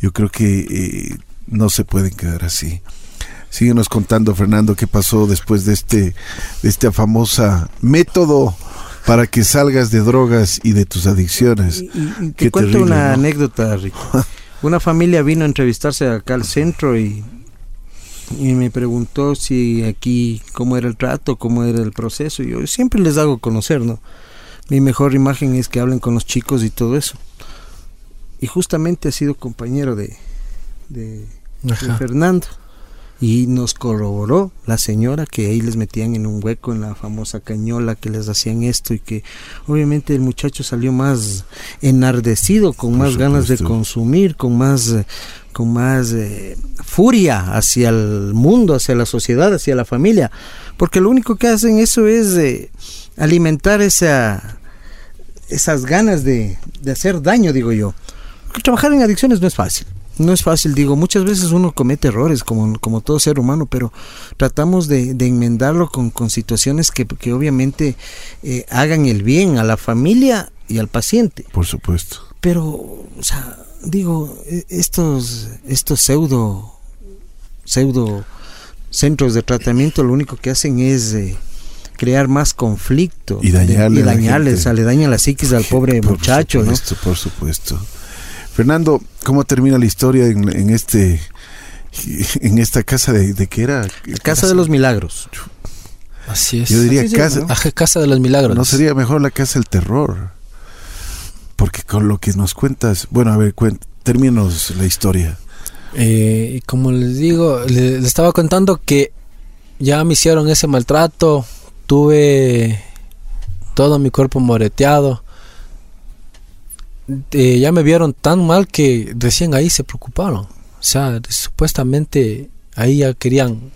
yo creo que eh, no se pueden quedar así síguenos contando Fernando qué pasó después de este de esta famosa método para que salgas de drogas y de tus adicciones y, y te cuento terrible, una ¿no? anécdota Rico una familia vino a entrevistarse acá al centro y y me preguntó si aquí cómo era el trato, cómo era el proceso. Yo siempre les hago conocer, ¿no? Mi mejor imagen es que hablen con los chicos y todo eso. Y justamente ha sido compañero de, de, de Fernando. Y nos corroboró la señora que ahí les metían en un hueco en la famosa cañola que les hacían esto y que obviamente el muchacho salió más enardecido, con Por más supuesto. ganas de consumir, con más con más eh, furia hacia el mundo, hacia la sociedad, hacia la familia, porque lo único que hacen eso es eh, alimentar esa esas ganas de, de hacer daño, digo yo. Porque trabajar en adicciones no es fácil no es fácil, digo, muchas veces uno comete errores como, como todo ser humano, pero tratamos de, de enmendarlo con, con, situaciones que, que obviamente eh, hagan el bien a la familia y al paciente. Por supuesto. Pero, o sea, digo, estos, estos pseudo, pseudo centros de tratamiento lo único que hacen es... Eh, crear más conflicto y, dañarle de, y dañarles, le daña la psiquis al pobre por muchacho, supuesto, ¿no? Por supuesto. Fernando, ¿cómo termina la historia en, en este en esta casa de, de qué era? La casa de los milagros. Así es. Yo diría Así casa, ¿no? Ajá, casa de los milagros. no sería mejor la casa del terror. Porque con lo que nos cuentas, bueno, a ver, terminos la historia. Eh, como les digo, les estaba contando que ya me hicieron ese maltrato, tuve todo mi cuerpo moreteado. Eh, ya me vieron tan mal que recién ahí se preocuparon. O sea, supuestamente ahí ya querían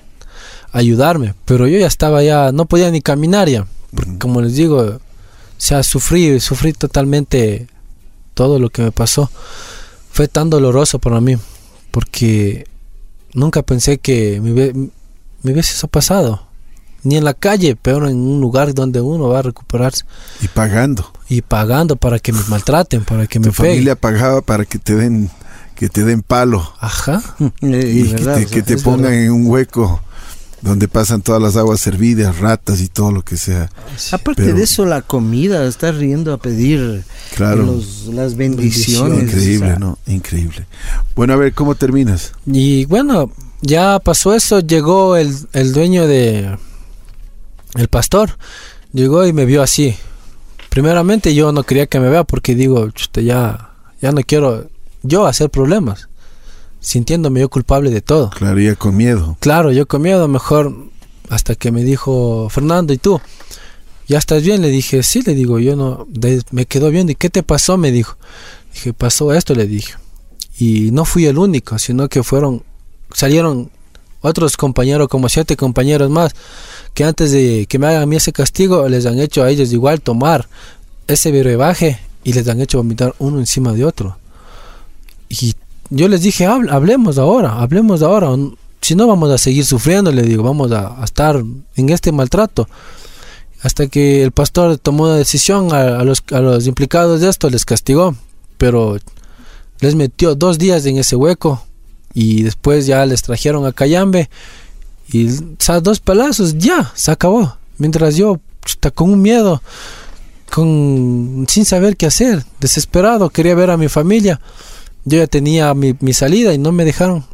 ayudarme, pero yo ya estaba ya, no podía ni caminar ya, porque como les digo, o sea, sufrí, sufrí totalmente todo lo que me pasó. Fue tan doloroso para mí, porque nunca pensé que me, me hubiese eso pasado ni en la calle, pero en un lugar donde uno va a recuperarse. Y pagando. Y pagando para que me maltraten, para que tu me familia pagaba para que te den que te den palo. Ajá. Y, y verdad, que te, que te pongan verdad. en un hueco donde pasan todas las aguas servidas, ratas y todo lo que sea. Sí, Aparte pero, de eso, la comida, estar riendo a pedir claro, los, las bendiciones. Increíble, o sea. ¿no? Increíble. Bueno, a ver, ¿cómo terminas? Y bueno, ya pasó eso, llegó el, el dueño de, el pastor llegó y me vio así. Primeramente yo no quería que me vea porque digo, ya, ya no quiero yo hacer problemas, sintiéndome yo culpable de todo. Claro, ya con miedo. Claro, yo con miedo, mejor hasta que me dijo, Fernando, ¿y tú? ¿Ya estás bien? Le dije, sí, le digo, yo no, de, me quedó bien. ¿Y qué te pasó? Me dijo. Dije, pasó esto, le dije. Y no fui el único, sino que fueron, salieron otros compañeros, como siete compañeros más, que antes de que me hagan a mí ese castigo, les han hecho a ellos igual tomar ese brebaje y les han hecho vomitar uno encima de otro. Y yo les dije, hablemos ahora, hablemos ahora. Si no, vamos a seguir sufriendo, le digo, vamos a, estar en este maltrato. Hasta que el pastor tomó una decisión a, a, los, a los implicados de esto, les castigó, pero les metió dos días en ese hueco y después ya les trajeron a Cayambe y o dos palazos ya se acabó mientras yo está con un miedo con sin saber qué hacer, desesperado, quería ver a mi familia. Yo ya tenía mi, mi salida y no me dejaron.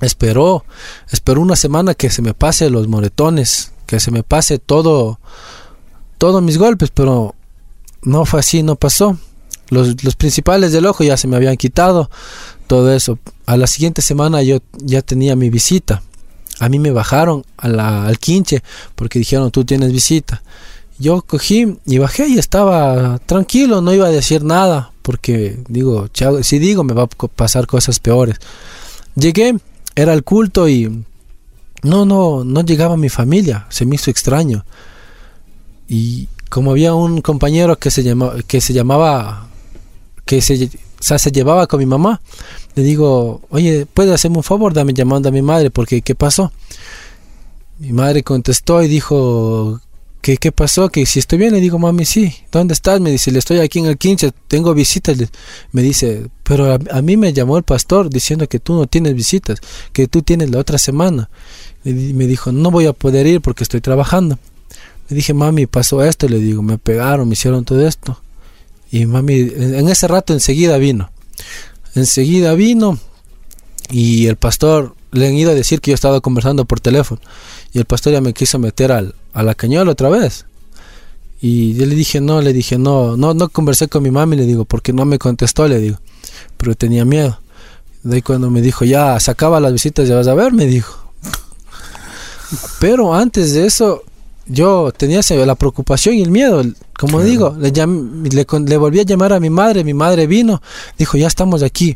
Esperó, esperó una semana que se me pase los moretones, que se me pase todo, todos mis golpes, pero no fue así, no pasó. Los, los principales del ojo ya se me habían quitado, todo eso. A la siguiente semana yo ya tenía mi visita. A mí me bajaron a la, al quinche porque dijeron tú tienes visita. Yo cogí y bajé y estaba tranquilo, no iba a decir nada porque digo, si digo me va a pasar cosas peores. Llegué, era el culto y no, no, no llegaba mi familia, se me hizo extraño. Y como había un compañero que se llamaba, que se llamaba, que se, o sea, se llevaba con mi mamá, le digo, oye, ¿puedes hacerme un favor? Dame llamando a mi madre, porque ¿qué pasó? Mi madre contestó y dijo, ¿qué, qué pasó? Que si estoy bien, le digo, mami, sí, ¿dónde estás? Me dice, le estoy aquí en el 15, tengo visitas. Me dice, pero a, mí me llamó el pastor diciendo que tú no tienes visitas, que tú tienes la otra semana. Me dijo, no voy a poder ir porque estoy trabajando. Le dije, mami, pasó esto, le digo, me pegaron, me hicieron todo esto. Y mami, en ese rato enseguida vino. Enseguida vino y el pastor le han ido a decir que yo estaba conversando por teléfono. Y el pastor ya me quiso meter al, a la cañola otra vez. Y yo le dije, no, le dije, no, no, no conversé con mi mami, le digo, porque no me contestó, le digo. Pero tenía miedo. De ahí cuando me dijo, ya, se acaba las visitas, ya vas a ver, me dijo. Pero antes de eso, yo tenía la preocupación y el miedo. Como Claro. digo, le, llam- le, le volví a llamar a mi madre, mi madre vino, dijo, ya estamos aquí.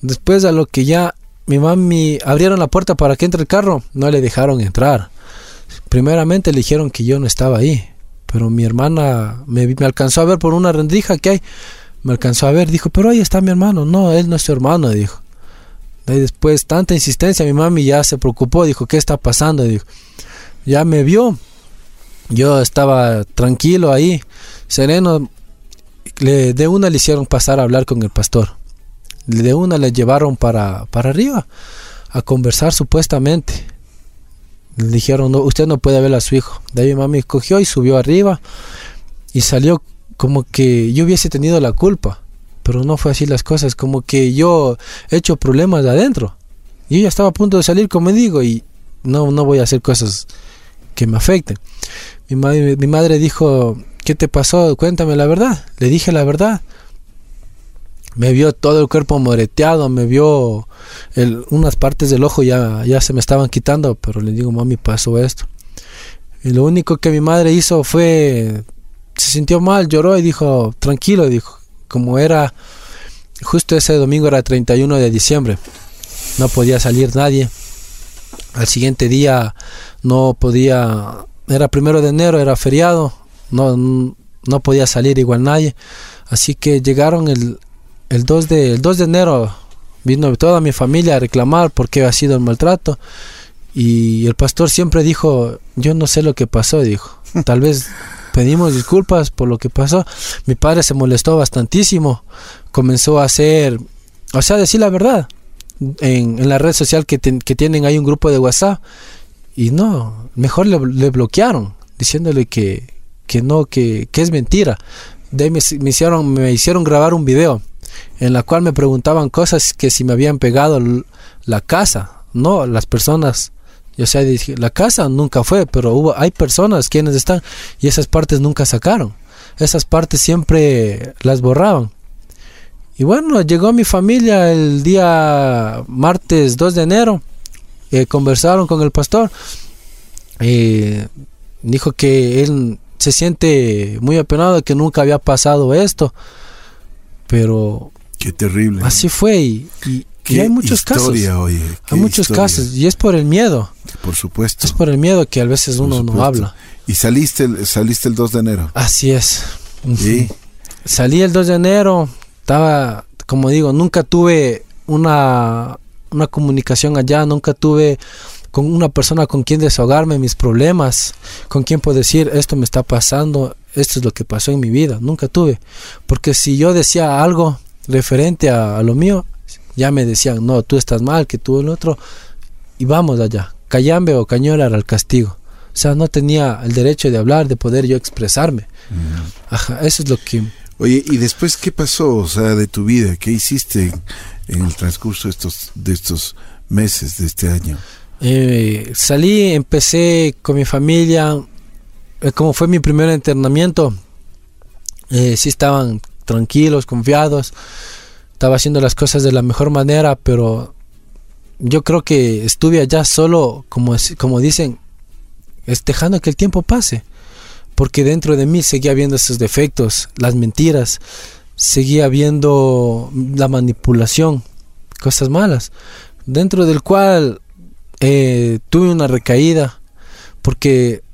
Después a lo que ya mi mami abrieron la puerta para que entre el carro, no le dejaron entrar. Primeramente le dijeron que yo no estaba ahí, pero mi hermana me, alcanzó a ver por una rendija que hay, me alcanzó a ver, dijo, pero ahí está mi hermano, no, él no es tu hermano, dijo. De ahí después, tanta insistencia, mi mami ya se preocupó, dijo, ¿qué está pasando? Dijo, ya me vio, yo estaba tranquilo ahí, sereno, le, de una le hicieron pasar a hablar con el pastor, de una le llevaron para, para arriba a conversar supuestamente. Le dijeron, no, usted no puede ver a su hijo. De ahí mi mami cogió y subió arriba y salió como que yo hubiese tenido la culpa. Pero no fue así las cosas, como que yo he hecho problemas de adentro. Yo ya estaba a punto de salir, como digo, y no, no voy a hacer cosas que me afecten. Mi madre, mi madre dijo, ¿qué te pasó? Cuéntame la verdad. Le dije la verdad. Me vio todo el cuerpo moreteado, me vio el- unas partes del ojo ya, ya se me estaban quitando, pero le digo, mami, pasó esto. Y lo único que mi madre hizo fue, se sintió mal, lloró y dijo, tranquilo, dijo, como era, justo ese domingo era 31 de diciembre, no podía salir nadie. Al siguiente día no podía, era primero de enero, era feriado, no, no podía salir igual nadie. Así que llegaron el, el 2 de, el 2 de enero, vino toda mi familia a reclamar por qué ha sido el maltrato. Y el pastor siempre dijo, yo no sé lo que pasó, dijo. Tal vez pedimos disculpas por lo que pasó. Mi padre se molestó bastantísimo. Comenzó a hacer, o sea, decir la verdad. En, en la red social que, ten- que tienen hay un grupo de WhatsApp. Y no, mejor le, le bloquearon, diciéndole que, que no, que, que es mentira. De ahí me, hicieron, me hicieron grabar un video en la cual me preguntaban cosas que si me habían pegado la casa, no las personas. Yo sea, dije, la casa nunca fue, pero hubo, hay personas quienes están y esas partes nunca sacaron. Esas partes siempre las borraban. Y bueno, llegó mi familia el día martes 2 de enero. Eh, conversaron con el pastor. eh, dijo que él se siente muy apenado que nunca había pasado esto. Pero Qué terrible. así fue y, y- Qué y hay muchos casos. oye, Hay muchos historia. casos y es por el miedo. Por supuesto. Es por el miedo que a veces por uno no habla. Y saliste el, saliste el 2 de enero. Así es. Sí. Salí el 2 de enero, estaba, como digo, nunca tuve una, una comunicación allá, nunca tuve con una persona con quien desahogarme mis problemas, con quien puedo decir, esto me está pasando, esto es lo que pasó en mi vida, nunca tuve. Porque si yo decía algo referente a, a lo mío, ya me decían, no, tú estás mal, que tú el otro, y vamos allá. Cayambe o Cañola era el castigo. O sea, no tenía el derecho de hablar, de poder yo expresarme. Ajá, eso es lo que... Oye, ¿y después qué pasó, o sea, de tu vida? ¿Qué hiciste en el transcurso de estos, de estos meses, de este año? Eh, salí, empecé con mi familia, eh, como fue mi primer entrenamiento, eh, sí estaban tranquilos, confiados, estaba haciendo las cosas de la mejor manera, pero yo creo que estuve allá solo, como, como dicen, es dejando que el tiempo pase, porque dentro de mí seguía viendo esos defectos, las mentiras, seguía viendo la manipulación, cosas malas, dentro del cual eh, tuve una recaída, porque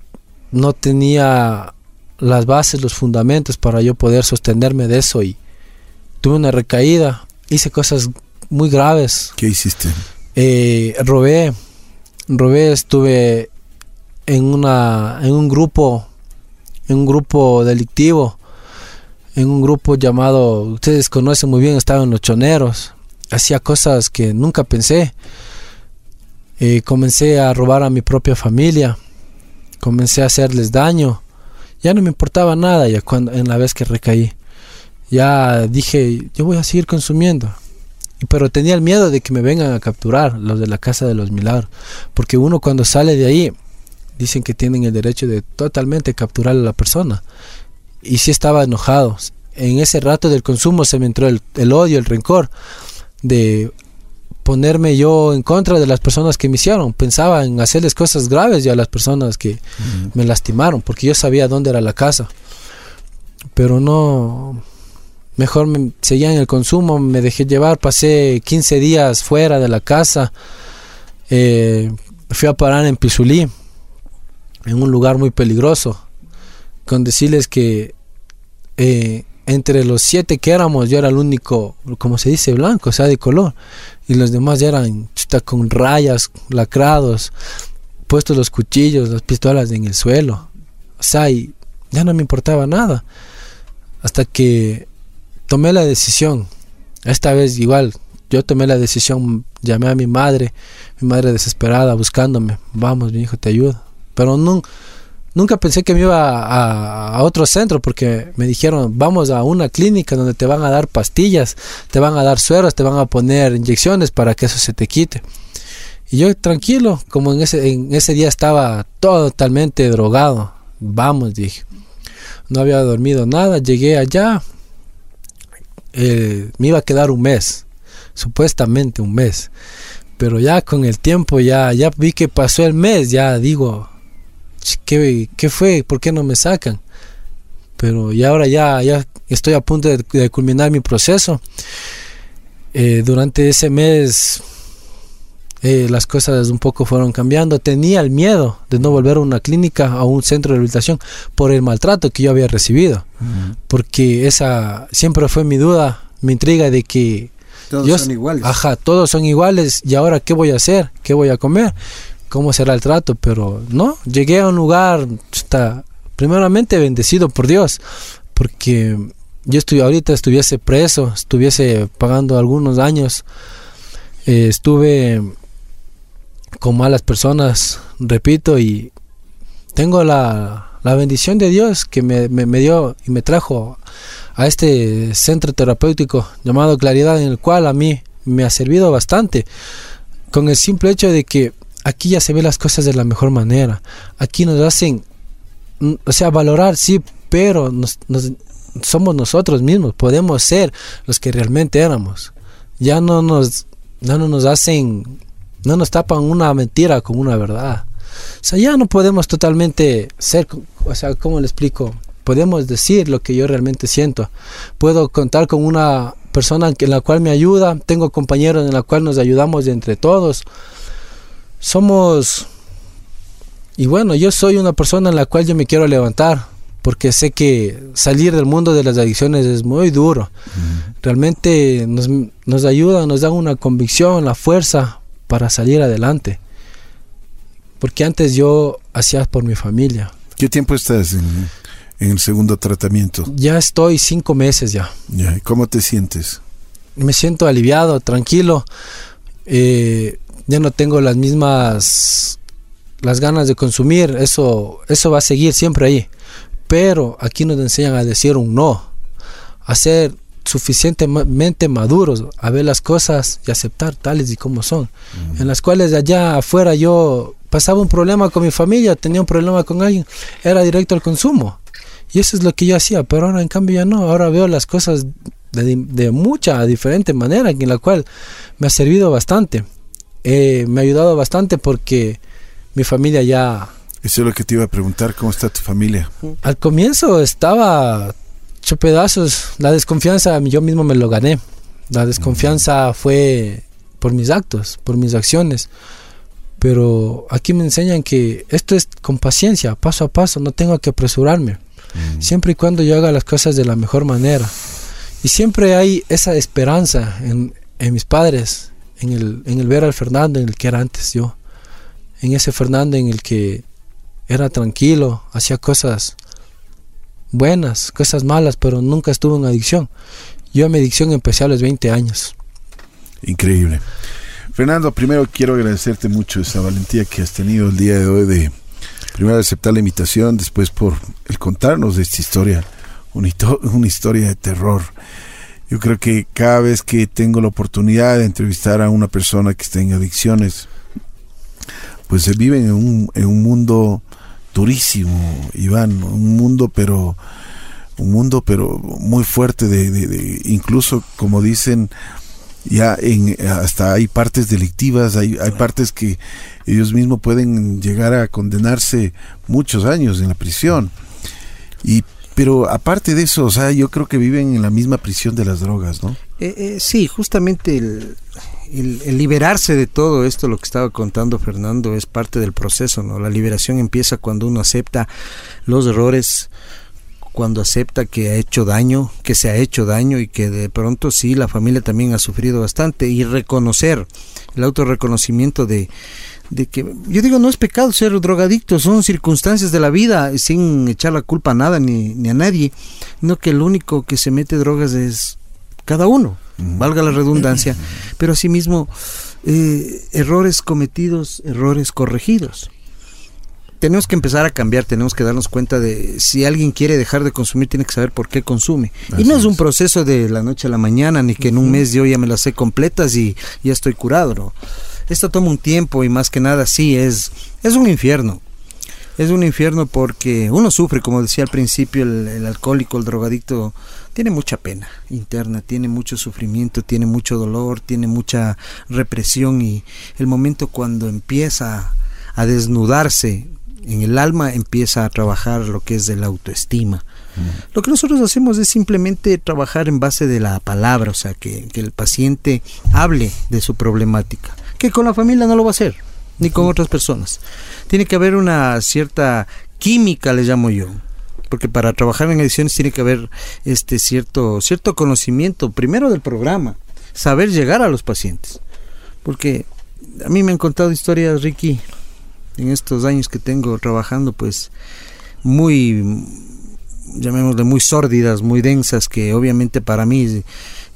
no tenía las bases, los fundamentos para yo poder sostenerme de eso y tuve una recaída, hice cosas muy graves, ¿Qué hiciste? eh, robé, robé, estuve en una, en un grupo, en un grupo delictivo, en un grupo llamado, ustedes conocen muy bien, estaba en los choneros, hacía cosas que nunca pensé, Eh, comencé a robar a mi propia familia, comencé a hacerles daño, ya no me importaba nada ya cuando, en la vez que recaí, ya dije, yo voy a seguir consumiendo, pero tenía el miedo de que me vengan a capturar los de la casa de los milagros, porque uno cuando sale de ahí dicen que tienen el derecho de totalmente capturar a la persona. Y sí estaba enojado. En ese rato del consumo se me entró el, el odio, el rencor de ponerme yo en contra de las personas que me hicieron. Pensaba en hacerles cosas graves ya a las personas que me lastimaron, porque yo sabía dónde era la casa. Pero no, mejor me seguía en el consumo, me dejé llevar, pasé 15 días fuera de la casa, eh, fui a parar en Pizulí, en un lugar muy peligroso, con decirles que eh, entre los siete que éramos yo era el único, como se dice, blanco, o sea, de color, y los demás ya eran chuta, con rayas, lacrados, puestos los cuchillos, las pistolas en el suelo, o sea, y ya no me importaba nada, hasta que tomé la decisión. Esta vez igual, yo tomé la decisión, llamé a mi madre, mi madre desesperada buscándome, vamos, mi hijo, te ayudo. Pero nun- nunca pensé que me iba a, otro centro porque me dijeron, vamos a una clínica donde te van a dar pastillas, te van a dar sueros, te van a poner inyecciones para que eso se te quite. Y yo tranquilo, como en ese, en ese día estaba totalmente drogado, vamos, dije. No había dormido nada, llegué allá, eh, me iba a quedar un mes, supuestamente un mes. Pero ya con el tiempo, ya, ya vi que pasó el mes, ya digo, "Ch, ¿qué, qué fue? ¿Por qué no me sacan? Pero y ahora ya, ya estoy a punto de, de culminar mi proceso. Eh, durante ese mes eh, las cosas un poco fueron cambiando. Tenía el miedo de no volver a una clínica, a un centro de rehabilitación, por el maltrato que yo había recibido. Porque esa siempre fue mi duda, mi intriga de que Todos yo- son iguales. Ajá, todos son iguales. ¿Y ahora qué voy a hacer? ¿Qué voy a comer? ¿Cómo será el trato? Pero no, llegué a un lugar, chuta, primeramente bendecido por Dios, porque yo estoy, ahorita estuviese preso, estuviese pagando algunos años, eh, estuve con malas personas, repito, y tengo la, la bendición de Dios que me- me dio y me trajo a este centro terapéutico llamado Claridad, en el cual a mí me ha servido bastante, con el simple hecho de que aquí ya se ve las cosas de la mejor manera, aquí nos hacen, mm, o sea, valorar, sí, pero nos- somos nosotros mismos, podemos ser los que realmente éramos, ya no nos, no nos hacen, no nos tapan una mentira con una verdad. O sea, ya no podemos totalmente ser, o sea, ¿cómo le explico? Podemos decir lo que yo realmente siento. Puedo contar con una persona en la cual me ayuda, tengo compañeros en la cual nos ayudamos entre todos. Somos y bueno, yo soy una persona en la cual yo me quiero levantar porque sé que salir del mundo de las adicciones es muy duro. Realmente nos, nos ayuda, nos da una convicción, la fuerza para salir adelante. Porque antes yo hacía por mi familia. ¿Qué tiempo estás en, en el segundo tratamiento? Ya estoy cinco meses ya. Ya, ¿y ¿Cómo te sientes? Me siento aliviado, tranquilo. Eh, ya no tengo las mismas las ganas de consumir, eso, eso va a seguir siempre ahí. Pero aquí nos enseñan a decir un no, a ser suficientemente maduros, a ver las cosas y aceptar tales y como son. En las cuales de allá afuera yo pasaba un problema con mi familia, tenía un problema con alguien, era directo al consumo. Y eso es lo que yo hacía, pero ahora en cambio ya no, ahora veo las cosas de, de mucha diferente manera, en la cual me ha servido bastante. Eh, me ha ayudado bastante porque mi familia ya... Eso es lo que te iba a preguntar, ¿cómo está tu familia? Al comienzo estaba hecho pedazos, la desconfianza yo mismo me lo gané. La desconfianza fue por mis actos, por mis acciones. Pero aquí me enseñan que esto es con paciencia, paso a paso, no tengo que apresurarme. Mm. Siempre y cuando yo haga las cosas de la mejor manera. Y siempre hay esa esperanza en, en mis padres, en el, en el ver al Fernando en el que era antes yo. En ese Fernando en el que era tranquilo, hacía cosas buenas, cosas malas, pero nunca estuvo en adicción. Yo a mi adicción empecé a los 20 años. Increíble. Fernando, primero quiero agradecerte mucho esa valentía que has tenido el día de hoy de primero aceptar la invitación, después por el contarnos de esta historia, una, una historia de terror. Yo creo que cada vez que tengo la oportunidad de entrevistar a una persona que está en adicciones, pues se vive en un, en un mundo durísimo, Iván, un mundo pero un mundo pero muy fuerte de, de- de- incluso como dicen ya en hasta hay partes delictivas, hay, hay partes que ellos mismos pueden llegar a condenarse muchos años en la prisión. Y pero aparte de eso, o sea, yo creo que viven en la misma prisión de las drogas, ¿no? Eh, eh, sí, justamente el, liberarse de todo esto, lo que estaba contando Fernando, es parte del proceso, ¿no? La liberación empieza cuando uno acepta los errores, cuando acepta que ha hecho daño, que se ha hecho daño y que de pronto sí, la familia también ha sufrido bastante y reconocer, el autorreconocimiento de, de que, yo digo, no es pecado ser drogadicto, son circunstancias de la vida, sin echar la culpa a nada ni, ni a nadie, no que el único que se mete drogas es cada uno, valga la redundancia, pero asimismo eh, errores cometidos, errores corregidos. Tenemos que empezar a cambiar, tenemos que darnos cuenta de si alguien quiere dejar de consumir, tiene que saber por qué consume. y no Así es un es. proceso de la noche a la mañana, ni que en un mes yo ya me las sé completas y ya estoy curado. ¿no? Esto toma un tiempo y más que nada sí, es, es un infierno. Es un infierno porque uno sufre, como decía al principio, el, el alcohólico, el drogadicto, tiene mucha pena interna, tiene mucho sufrimiento, tiene mucho dolor, tiene mucha represión y el momento cuando empieza a desnudarse en el alma, empieza a trabajar lo que es de la autoestima. Lo que nosotros hacemos es simplemente trabajar en base de la palabra, o sea, que, que el paciente hable de su problemática, que con la familia no lo va a hacer, ni con otras personas. Tiene que haber una cierta química, le llamo yo, porque para trabajar en ediciones tiene que haber este cierto cierto conocimiento primero del programa, saber llegar a los pacientes, porque a mí me han contado historias, Ricky, en estos años que tengo trabajando, pues muy llamémosle muy sórdidas, muy densas, que obviamente para mí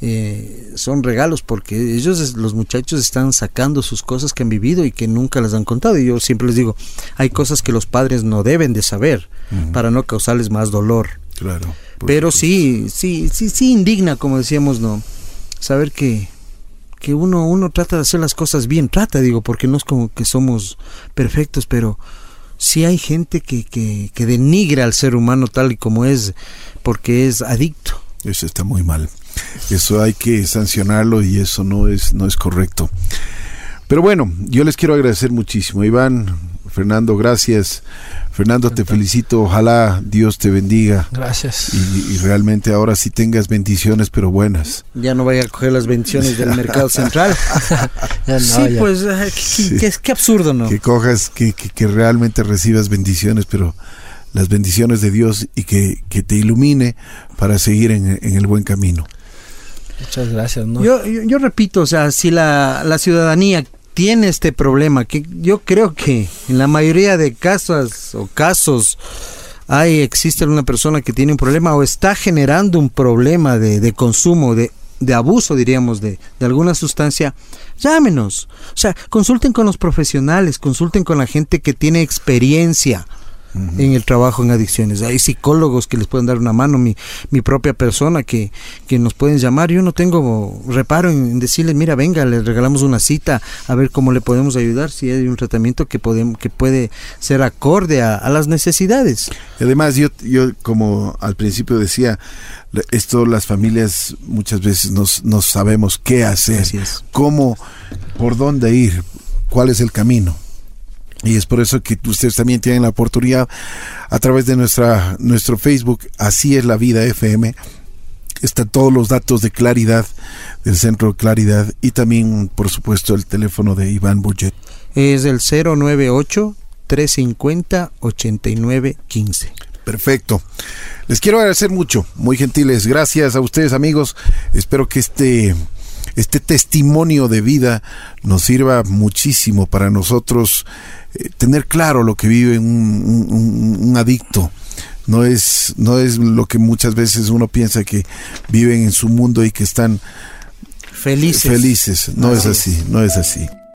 eh, son regalos porque ellos, los muchachos, están sacando sus cosas que han vivido y que nunca las han contado. Y yo siempre les digo, hay cosas que los padres no deben de saber para no causarles más dolor. Claro. Pero supuesto. sí, sí, sí, sí indigna, como decíamos, no, saber que que uno uno trata de hacer las cosas bien, trata, digo, porque no es como que somos perfectos, pero sí hay gente que, que, que denigra al ser humano tal y como es, porque es adicto. Eso está muy mal. Eso hay que sancionarlo y eso no es, no es correcto. Pero bueno, yo les quiero agradecer muchísimo. Iván, Fernando, gracias. Fernando, te felicito. Ojalá Dios te bendiga Gracias. y, y realmente ahora sí tengas bendiciones, pero buenas. Ya no vaya a coger las bendiciones del mercado central. Ya no, sí, ya. pues, qué, qué- qué absurdo, ¿no? Que cojas, que, que, que realmente recibas bendiciones, pero las bendiciones de Dios y que, que te ilumine para seguir en, en el buen camino. Muchas gracias. ¿no? Yo, yo, yo repito, o sea, si la, la ciudadanía tiene este problema, que yo creo que en la mayoría de casos o casos hay existe una persona que tiene un problema o está generando un problema de, de consumo, de de abuso, diríamos, de, de alguna sustancia, llámenos. O sea, consulten con los profesionales, consulten con la gente que tiene experiencia en el trabajo en adicciones. Hay psicólogos que les pueden dar una mano, mi, mi propia persona que, que nos pueden llamar. Yo no tengo reparo en, decirle, mira, venga, le regalamos una cita a ver cómo le podemos ayudar, si hay un tratamiento que, podemos, que puede ser acorde a, a las necesidades. Además, yo, yo como al principio decía, esto las familias muchas veces no sabemos qué hacer, cómo, por dónde ir, cuál es el camino. Y es por eso que ustedes también tienen la oportunidad a través de nuestra, nuestro Facebook, Así es la vida FM. Están todos los datos de claridad del Centro de Claridad y también, por supuesto, el teléfono de Iván Budget. Es el 098-350-8915. Perfecto. Les quiero agradecer mucho, muy gentiles. Gracias a ustedes, amigos. Espero que este este testimonio de vida nos sirva muchísimo para nosotros eh, tener claro lo que vive un, un, un, adicto. No es, no es lo que muchas veces uno piensa que viven en su mundo y que están felices. felices. No es así, no es así.